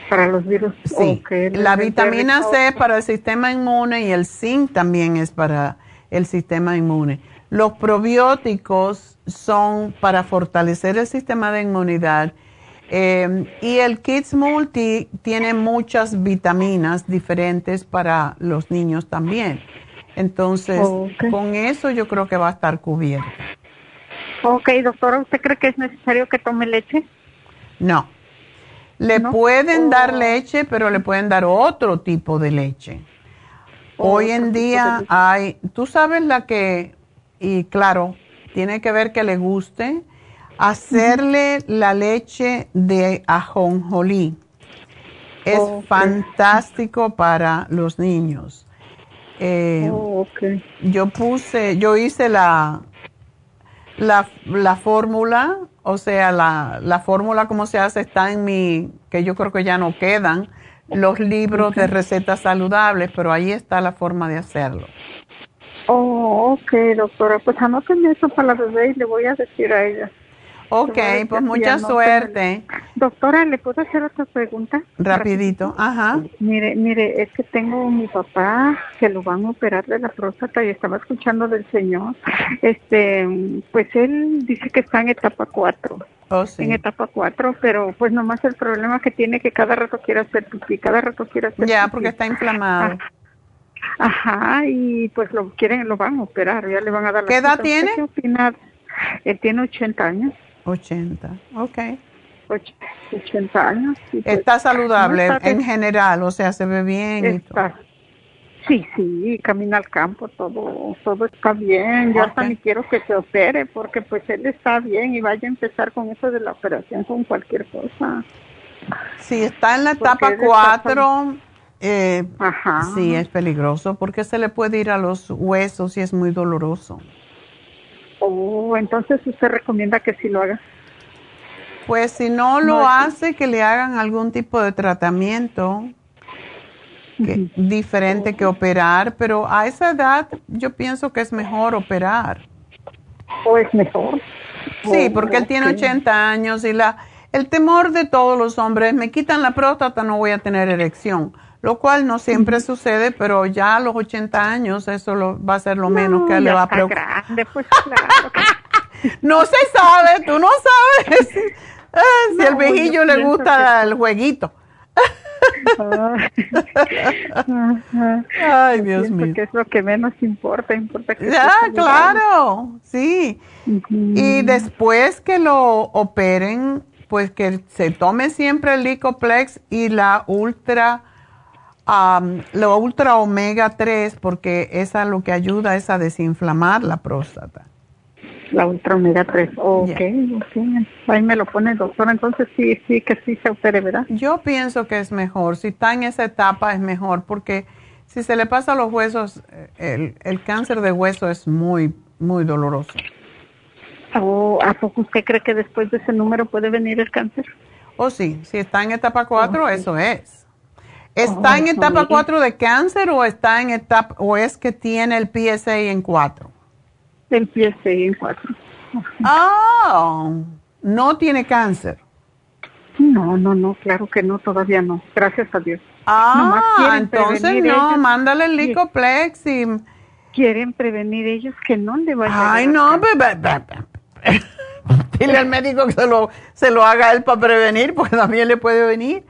Para los virus. Sí, la vitamina C ok. para el sistema inmune y el zinc también es para el sistema inmune. Los probióticos son para fortalecer el sistema de inmunidad eh, y el Kids Multi tiene muchas vitaminas diferentes para los niños también. Entonces, con eso yo creo que va a estar cubierto. Ok, doctora, ¿usted cree que es necesario que tome leche? No. Le ¿No? pueden Oh. dar leche, pero le pueden dar otro tipo de leche. Hoy en día hay, tú sabes la que, y claro, tiene que ver que le guste, hacerle la leche de ajonjolí. Es fantástico para los niños. Eh, Oh, yo puse, yo hice la, la, la fórmula, o sea, la, la fórmula como se hace está en mi, que yo creo que ya no quedan, los libros de recetas saludables, pero ahí está la forma de hacerlo. Oh, ok, doctora. Pues anótenme eso para la bebé y le voy a decir a ella. Ok, a pues mucha suerte. Doctora, ¿le puedo hacer otra pregunta? Rapidito, ajá. Mire, mire, es que tengo mi papá que lo van a operar de la próstata y estaba escuchando del señor. Este, pues él dice que está en etapa 4. Oh, sí. En etapa 4, pero pues nomás el problema que tiene que cada rato quiere hacer pipí, cada rato quiere hacer Ya, pipí. porque está inflamado. Ajá, y pues lo quieren, lo van a operar, ya le van a dar la ¿Qué edad cita. ¿Usted tiene? ¿Qué? Él tiene 80 años, 80, ok. och- 80 años. pues, Está saludable no está en general, o sea, se ve bien y todo. Sí, sí, camina al campo, todo, todo está bien. Yo hasta Ok. ni quiero que se opere porque pues él está bien y vaya a empezar con eso de la operación con cualquier cosa. Si está en la etapa él está 4, eh, Ajá. sí es peligroso porque se le puede ir a los huesos y es muy doloroso. Oh, entonces usted recomienda que sí lo haga. Pues si no lo No, hace, que le hagan algún tipo de tratamiento que- diferente que operar, pero a esa edad yo pienso que es mejor operar. ¿O es mejor? Sí, Oh, porque él tiene ok. 80 años y la El temor de todos los hombres, me quitan la próstata, no voy a tener erección, lo cual no siempre sucede, pero ya a los 80 años eso lo, va a ser lo menos que le va a preocupar. Pues, claro. no se sabe, tú no sabes si el viejillo le gusta el jueguito. Ay, Dios mío. Que es lo que menos importa, importa que Ya, claro, sí. Y después que lo operen, pues que se tome siempre el Licoplex y la Ultra, la Ultra Omega 3, porque esa lo que ayuda es a desinflamar la próstata. La Ultra Omega 3, ok, ahí me lo pone el doctor, entonces sí, sí, que sí se opere, ¿verdad? Yo pienso que es mejor, si está en esa etapa es mejor, porque si se le pasa a los huesos, el, el cáncer de hueso es muy, muy doloroso. ¿O ¿A poco usted cree que después de ese número puede venir el cáncer? Oh, sí, si está en etapa 4, eso es. ¿Está en etapa 4 de cáncer o está en etapa o es que tiene el PSA en 4? El PSA en 4. Ah, no tiene cáncer. No, no, no, claro que no, todavía no, gracias a Dios. Ah, entonces no, mándale el Licoplex y... Quieren prevenir ellos que no le vayan a Ay, no, bebé, Dile al médico que se lo, se lo haga él para prevenir, porque también le puede venir.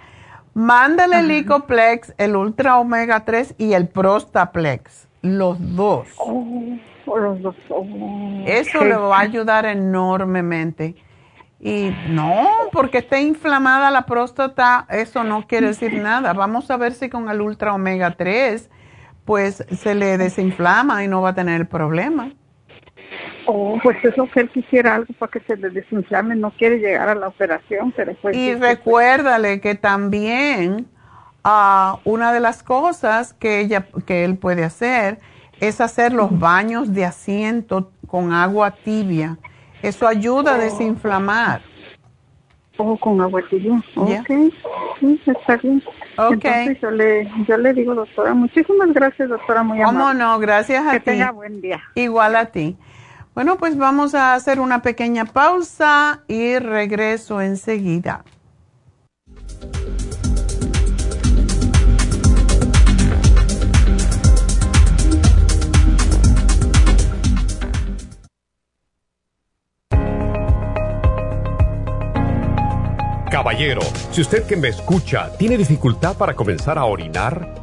Mándale el Licoplex, el Ultra Omega 3 y el Prostaplex, los dos. Oh, los dos. Oh, Eso le va a ayudar enormemente. Y no, porque esté inflamada la próstata, eso no quiere decir nada. Vamos a ver si con el Ultra Omega 3, pues se le desinflama y no va a tener el problema. Oh, pues es lo que él quisiera algo para que se le desinflame, no quiere llegar a la operación, pero pues... Y recuérdale que también ah, una de las cosas que, ella, que él puede hacer es hacer los baños de asiento con agua tibia. Eso ayuda a desinflamar. Oh, con agua tibia. Ok, sí, está bien. Entonces yo le, yo le digo, doctora, muchísimas gracias, doctora, muy amable. ¿Cómo no? Gracias a que ti. tenga buen día. Igual a ti. Bueno, pues vamos a hacer una pequeña pausa y regreso enseguida. Caballero, si usted que me escucha tiene dificultad para comenzar a orinar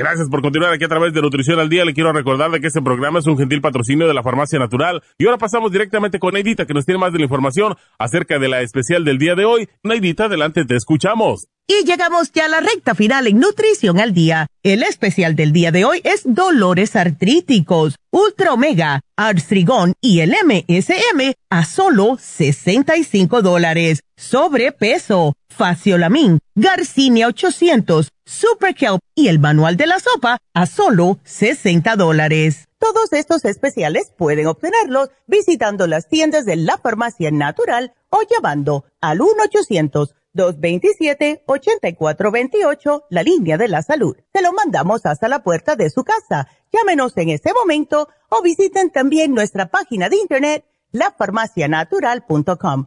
Gracias por continuar aquí a través de Nutrición al Día. Le quiero recordar de que este programa es un gentil patrocinio de la Farmacia Natural. Y ahora pasamos directamente con Neidita, que nos tiene más de la información acerca de la especial del día de hoy. Neidita, adelante, te escuchamos. Y llegamos ya a la recta final en Nutrición al Día. El especial del día de hoy es dolores artríticos, Ultra Omega, Artrigón y el MSM a solo 65 dólares. Sobrepeso, Faciolamin, Garcinia 800, Super Kelp y el manual de la sopa a solo 60 dólares. Todos estos especiales pueden obtenerlos visitando las tiendas de la farmacia natural o llamando al 1-800-227-8428, la línea de la salud. Se lo mandamos hasta la puerta de su casa. Llámenos en este momento o visiten también nuestra página de internet, lafarmacianatural.com.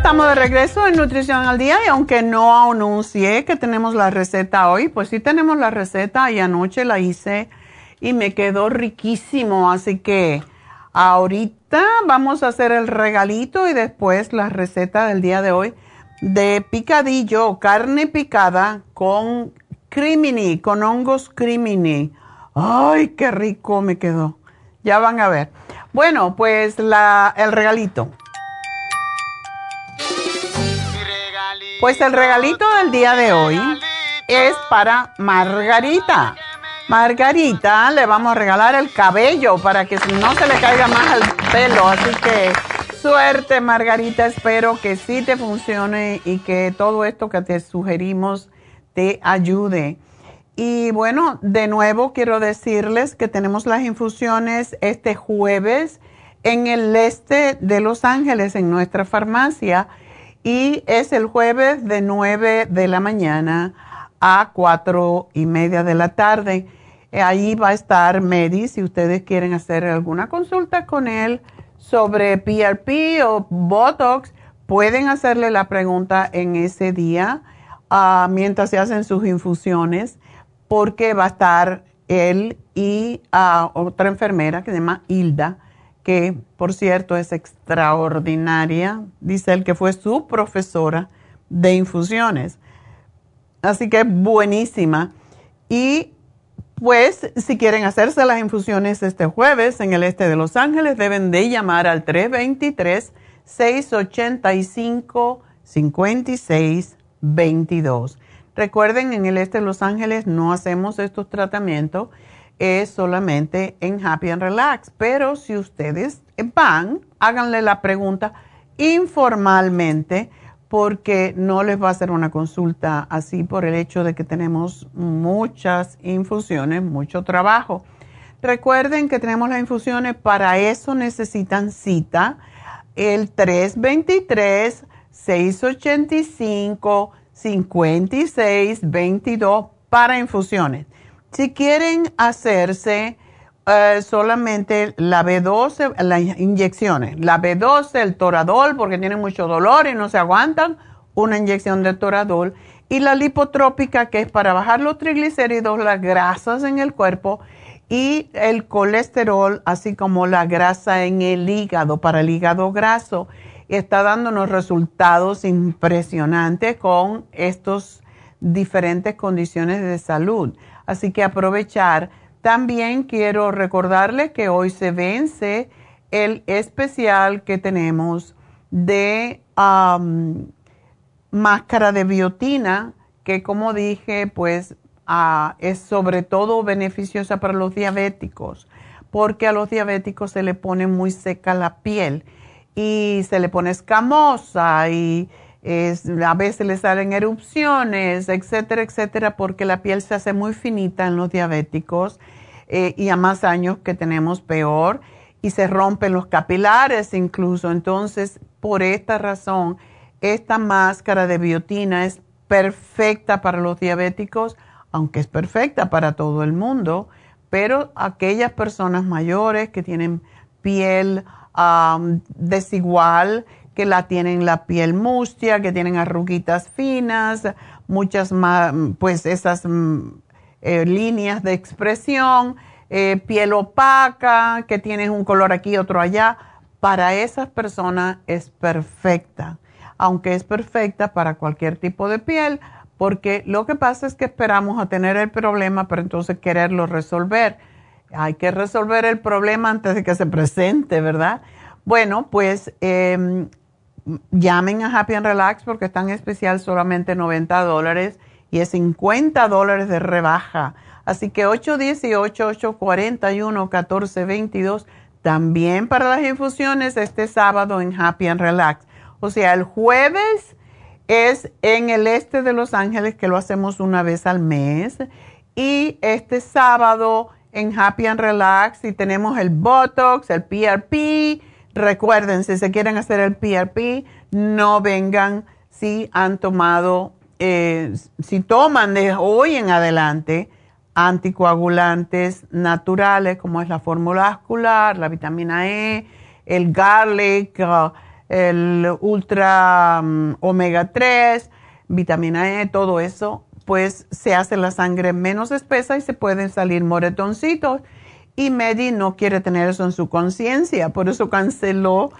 Estamos de regreso en Nutrición al Día y aunque no anuncié que tenemos la receta hoy, pues sí tenemos la receta y anoche la hice y me quedó riquísimo. Así que ahorita vamos a hacer el regalito y después la receta del día de hoy de picadillo, carne picada con crimini, con hongos crimini. Ay, qué rico me quedó. Ya van a ver. Bueno, pues el regalito. Pues el regalito del día de hoy es para Margarita. Margarita le vamos a regalar el cabello para que no se le caiga más el pelo. Así que suerte Margarita, espero que sí te funcione y que todo esto que te sugerimos te ayude. Y bueno, de nuevo quiero decirles que tenemos las infusiones este jueves en el este de Los Ángeles, en nuestra farmacia y es el jueves de 9 de la mañana a 4 y media de la tarde. Eh, ahí va a estar Medi si ustedes quieren hacer alguna consulta con él sobre PRP o Botox. Pueden hacerle la pregunta en ese día ah, mientras se hacen sus infusiones porque va a estar él y ah, otra enfermera que se llama Hilda que por cierto es extraordinaria, dice él que fue su profesora de infusiones. Así que buenísima. Y pues si quieren hacerse las infusiones este jueves en el este de Los Ángeles, deben de llamar al 323-685-5622. Recuerden, en el este de Los Ángeles no hacemos estos tratamientos es solamente en Happy and Relax. Pero si ustedes van, háganle la pregunta informalmente porque no les va a hacer una consulta así por el hecho de que tenemos muchas infusiones, mucho trabajo. Recuerden que tenemos las infusiones, para eso necesitan cita el 323-685-5622 para infusiones. Si quieren hacerse eh, solamente la B12, las inyecciones, la B12, el toradol, porque tienen mucho dolor y no se aguantan, una inyección de toradol, y la lipotrópica, que es para bajar los triglicéridos, las grasas en el cuerpo, y el colesterol, así como la grasa en el hígado, para el hígado graso. Está dando unos resultados impresionantes con estas diferentes condiciones de salud. Así que aprovechar. También quiero recordarle que hoy se vence el especial que tenemos de máscara de biotina, que como dije, pues ah, es sobre todo beneficiosa para los diabéticos, porque a los diabéticos se le pone muy seca la piel y se le pone escamosa y a veces le salen erupciones, etcétera, etcétera, porque la piel se hace muy finita en los diabéticos eh, y a más años que tenemos peor y se rompen los capilares incluso. Entonces, por esta razón, esta máscara de biotina es perfecta para los diabéticos, aunque es perfecta para todo el mundo, pero aquellas personas mayores que tienen piel desigual, que la tienen la piel mustia, que tienen arruguitas finas, muchas más, pues esas mm, eh, líneas de expresión, eh, piel opaca, que tienen un color aquí, otro allá. Para esas personas es perfecta, aunque es perfecta para cualquier tipo de piel, porque lo que pasa es que esperamos a tener el problema, pero entonces quererlo resolver. Hay que resolver el problema antes de que se presente, ¿verdad? Bueno, pues em, llamen a Happy and Relax porque está en especial solamente 90 dólares y es 50 dólares de rebaja. Así que 818-841-1422 también para las infusiones este sábado en Happy and Relax. O sea, el jueves es en el este de Los Ángeles que lo hacemos una vez al mes y este sábado en Happy and Relax y tenemos el Botox, el PRP Recuerden, si se quieren hacer el PRP, no vengan si han tomado, eh, si toman de hoy en adelante anticoagulantes naturales como es la fórmula vascular, la vitamina E, el garlic, el ultra um, omega 3, vitamina E, todo eso, pues se hace la sangre menos espesa y se pueden salir moretoncitos y Medi no quiere tener eso en su conciencia, por eso canceló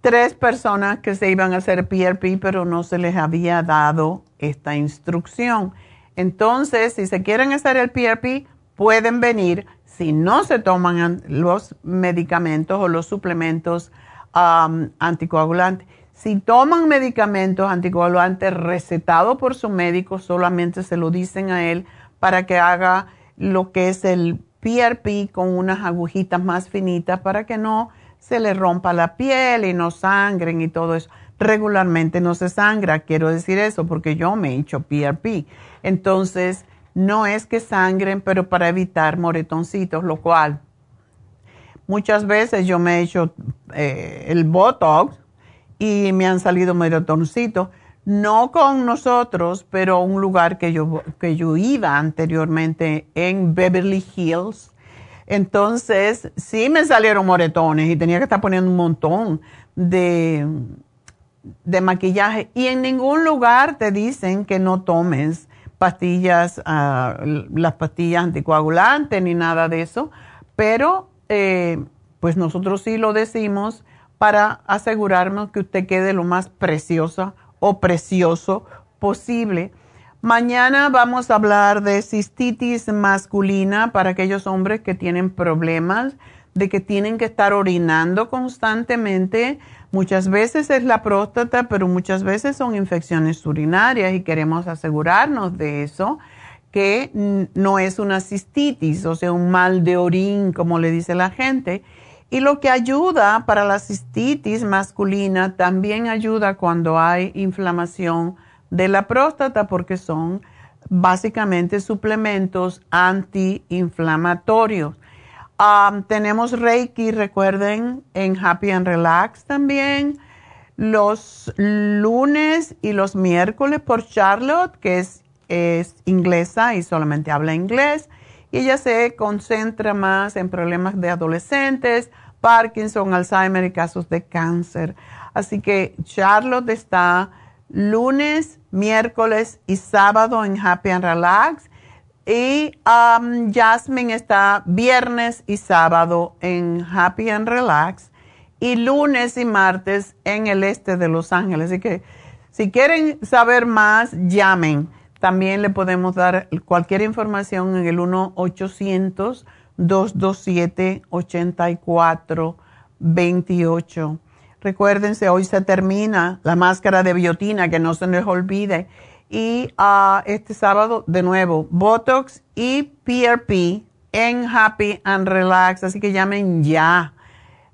tres personas que se iban a hacer PRP, pero no se les había dado esta instrucción. Entonces, si se quieren hacer el PRP, pueden venir. Si no se toman los medicamentos o los suplementos um, anticoagulantes, si toman medicamentos anticoagulantes recetados por su médico, solamente se lo dicen a él para que haga lo que es el PRP con unas agujitas más finitas para que no se le rompa la piel y no sangren y todo eso. Regularmente no se sangra, quiero decir eso porque yo me he hecho PRP. Entonces, no es que sangren, pero para evitar moretoncitos, lo cual muchas veces yo me he hecho eh, el Botox y me han salido moretoncitos no con nosotros, pero un lugar que yo, que yo iba anteriormente en Beverly Hills. Entonces, sí me salieron moretones y tenía que estar poniendo un montón de, de maquillaje. Y en ningún lugar te dicen que no tomes pastillas, ah, las pastillas anticoagulantes ni nada de eso. Pero, eh, pues nosotros sí lo decimos para asegurarnos que usted quede lo más preciosa o precioso posible. Mañana vamos a hablar de cistitis masculina para aquellos hombres que tienen problemas de que tienen que estar orinando constantemente. Muchas veces es la próstata, pero muchas veces son infecciones urinarias y queremos asegurarnos de eso, que no es una cistitis, o sea, un mal de orín, como le dice la gente y lo que ayuda para la cistitis masculina también ayuda cuando hay inflamación de la próstata porque son básicamente suplementos antiinflamatorios. tenemos Reiki, recuerden, en Happy and Relax también. Los lunes y los miércoles por Charlotte, que es, es inglesa y solamente habla inglés y ella se concentra más en problemas de adolescentes, Parkinson, Alzheimer y casos de cáncer. Así que Charlotte está lunes, miércoles y sábado en Happy and Relax. Y um, Jasmine está viernes y sábado en Happy and Relax. Y lunes y martes en el este de Los Ángeles. Así que si quieren saber más, llamen. También le podemos dar cualquier información en el 1-800-227-8428. Recuérdense, hoy se termina la máscara de biotina, que no se les olvide. Y uh, este sábado, de nuevo, Botox y PRP en Happy and Relax. Así que llamen ya.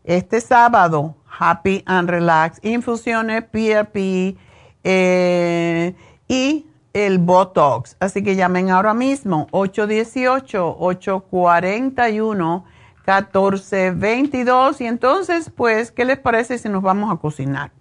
Este sábado, Happy and Relax, infusiones, PRP eh, y el Botox. Así que llamen ahora mismo 818-841-1422 y entonces pues, ¿qué les parece si nos vamos a cocinar?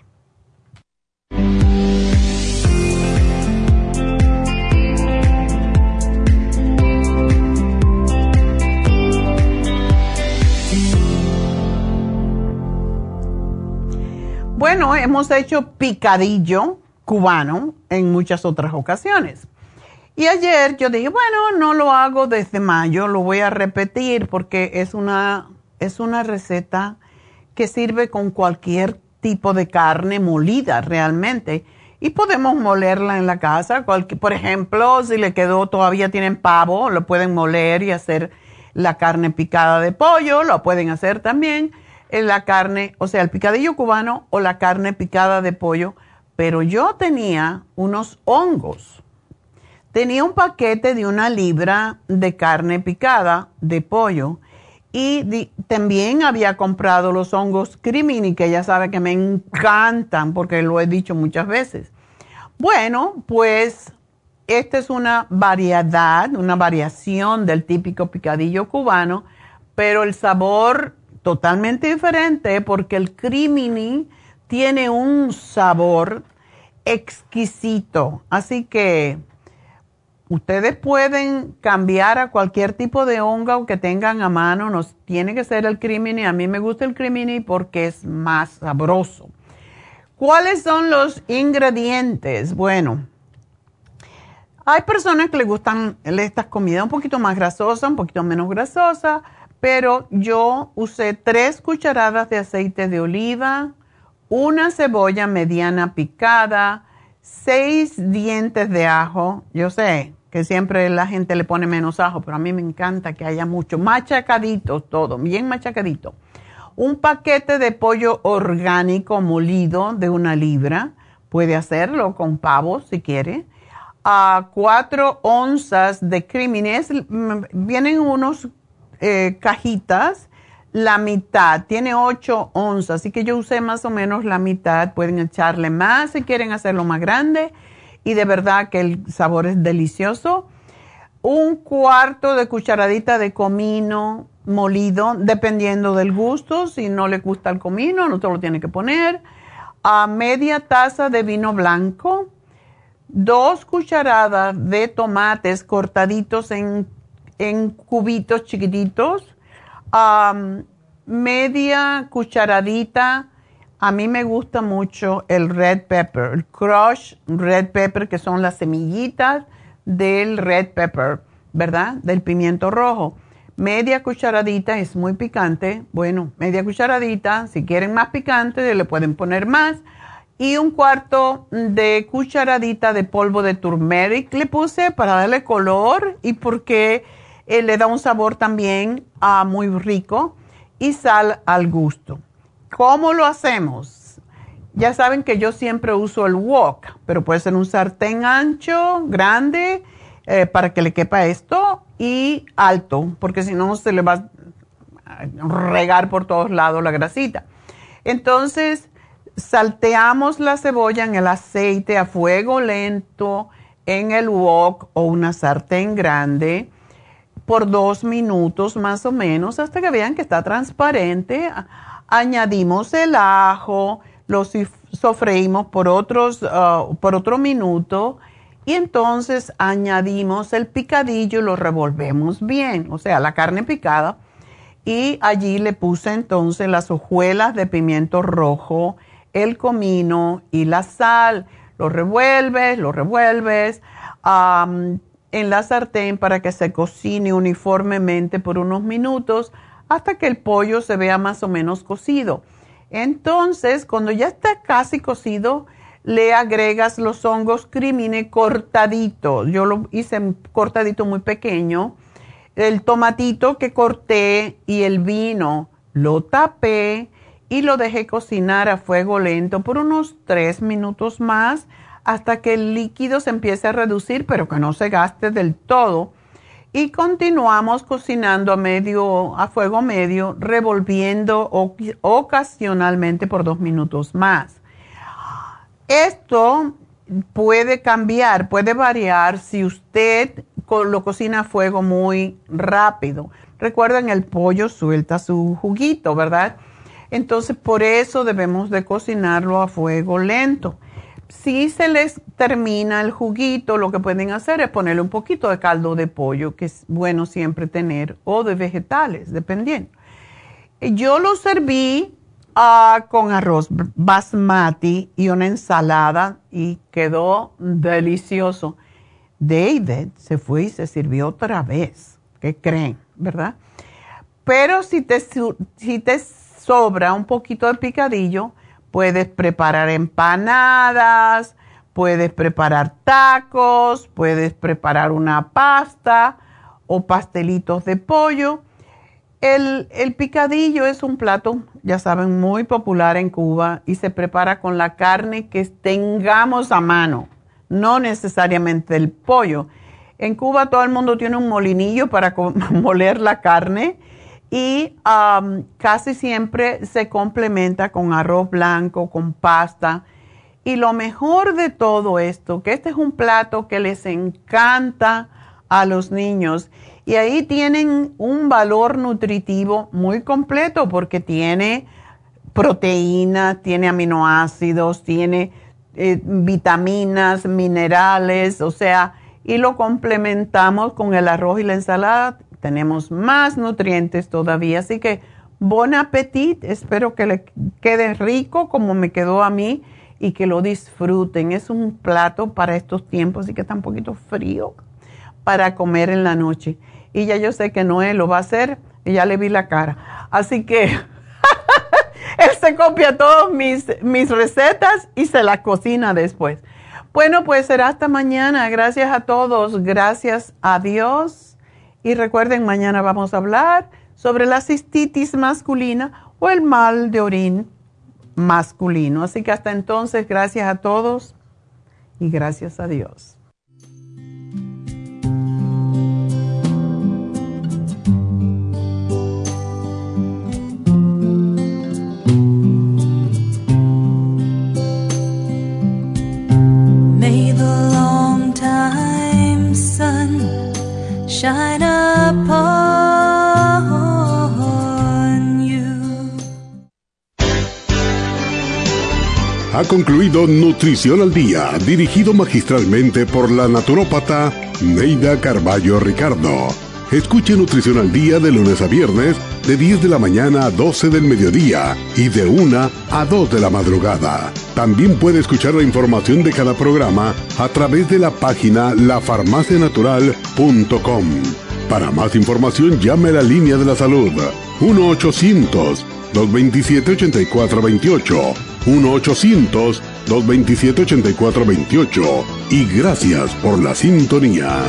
Bueno, bueno, hemos hecho picadillo cubano en muchas otras ocasiones. Y ayer yo dije, bueno, no lo hago desde mayo, lo voy a repetir porque es una, es una receta que sirve con cualquier tipo de carne molida realmente. Y podemos molerla en la casa. por ejemplo, si le quedó, todavía tienen pavo, lo pueden moler y hacer la carne picada de pollo, lo pueden hacer también en la carne, o sea, el picadillo cubano o la carne picada de pollo. Pero yo tenía unos hongos tenía un paquete de una libra de carne picada de pollo y también había comprado los hongos crimini, que ya sabe que me encantan porque lo he dicho muchas veces. Bueno, pues esta es una variedad, una variación del típico picadillo cubano, pero el sabor totalmente diferente porque el crimini tiene un sabor exquisito. Así que Ustedes pueden cambiar a cualquier tipo de hongo que tengan a mano, no tiene que ser el crimini. A mí me gusta el crimini porque es más sabroso. ¿Cuáles son los ingredientes? Bueno, hay personas que les gustan estas comidas un poquito más grasosas, un poquito menos grasosas, pero yo usé tres cucharadas de aceite de oliva, una cebolla mediana picada, seis dientes de ajo. Yo sé, que siempre la gente le pone menos ajo, pero a mí me encanta que haya mucho. Machacadito todo, bien machacadito. Un paquete de pollo orgánico molido de una libra. Puede hacerlo con pavo si quiere. A cuatro onzas de crímenes. Vienen unos eh, cajitas. La mitad, tiene ocho onzas, así que yo usé más o menos la mitad. Pueden echarle más si quieren hacerlo más grande y de verdad que el sabor es delicioso. Un cuarto de cucharadita de comino molido, dependiendo del gusto. Si no le gusta el comino, no te lo tiene que poner. A media taza de vino blanco. Dos cucharadas de tomates cortaditos en, cubitos chiquititos. Media cucharadita a mí me gusta mucho el red pepper, el crush red pepper, que son las semillitas del red pepper, ¿verdad? Del pimiento rojo. Media cucharadita es muy picante. Bueno, media cucharadita. Si quieren más picante, le pueden poner más. Y un cuarto de cucharadita de polvo de turmeric le puse para darle color y porque eh, le da un sabor también ah, muy rico. Y sal al gusto. ¿Cómo lo hacemos? Ya saben que yo siempre uso el wok, pero puede ser un sartén ancho, grande, eh, para que le quepa esto, y alto, porque si no se le va a regar por todos lados la grasita. Entonces, salteamos la cebolla en el aceite a fuego lento en el wok o una sartén grande por dos minutos más o menos hasta que vean que está transparente añadimos el ajo, lo sofreímos por, otros, uh, por otro minuto y entonces añadimos el picadillo y lo revolvemos bien, o sea, la carne picada. Y allí le puse entonces las hojuelas de pimiento rojo, el comino y la sal. Lo revuelves, lo revuelves en la sartén para que se cocine uniformemente por unos minutos hasta que el pollo se vea más o menos cocido. Entonces, cuando ya está casi cocido, le agregas los hongos crimine cortaditos. Yo lo hice cortadito muy pequeño. El tomatito que corté y el vino lo tapé y lo dejé cocinar a fuego lento por unos tres minutos más hasta que el líquido se empiece a reducir, pero que no se gaste del todo y continuamos cocinando a medio, a fuego medio, revolviendo ocasionalmente por dos minutos más. Esto puede cambiar, puede variar si usted lo cocina a fuego muy rápido. Recuerden, el pollo suelta su juguito, ¿verdad? Entonces, por eso debemos de cocinarlo a fuego lento. Si se les termina el juguito, lo que pueden hacer es ponerle un poquito de caldo de pollo, que es bueno siempre tener, o de vegetales, dependiendo. Yo lo serví ah, con arroz basmati y una ensalada y quedó delicioso. David se fue y se sirvió otra vez. ¿Qué creen? ¿Verdad? Pero si te, si te sobra un poquito de picadillo, puedes preparar empanadas, puedes preparar tacos, puedes preparar una pasta o pastelitos de pollo. El, el, picadillo es un plato, ya saben, muy popular en Cuba y se prepara con la carne que tengamos a mano, no necesariamente el pollo. En Cuba todo el mundo tiene un molinillo para moler la carne y um, casi siempre se complementa con arroz blanco, con pasta. Y lo mejor de todo esto, que este es un plato que les encanta a los niños. Y ahí tienen un valor nutritivo muy completo porque tiene proteínas, tiene aminoácidos, tiene eh, vitaminas, minerales, o sea, y lo complementamos con el arroz y la ensalada tenemos más nutrientes todavía. Así que bon appetit, espero que le quede rico como me quedó a mí y que lo disfruten. Es un plato para estos tiempos, y que está un poquito frío para comer en la noche. Y ya yo sé que Noé lo va a hacer y ya le vi la cara. Así que él se copia todas mis, mis recetas y se las cocina después. Bueno, pues será hasta mañana. Gracias a todos. Gracias a Dios. Y recuerden, mañana vamos a hablar sobre la cistitis masculina o el mal de orín masculino. Así que hasta entonces, gracias a todos y gracias a Dios. Ha concluido Nutrición al Día, dirigido magistralmente por la naturópata Neida Carballo Ricardo. Escuche Nutrición al Día de lunes a viernes de 10 de la mañana a 12 del mediodía y de 1 a 2 de la madrugada. También puede escuchar la información de cada programa a través de la página lafarmacianatural.com. Para más información llame a la línea de la salud 1-800-227-8428. 1-800-227-8428. Y gracias por la sintonía.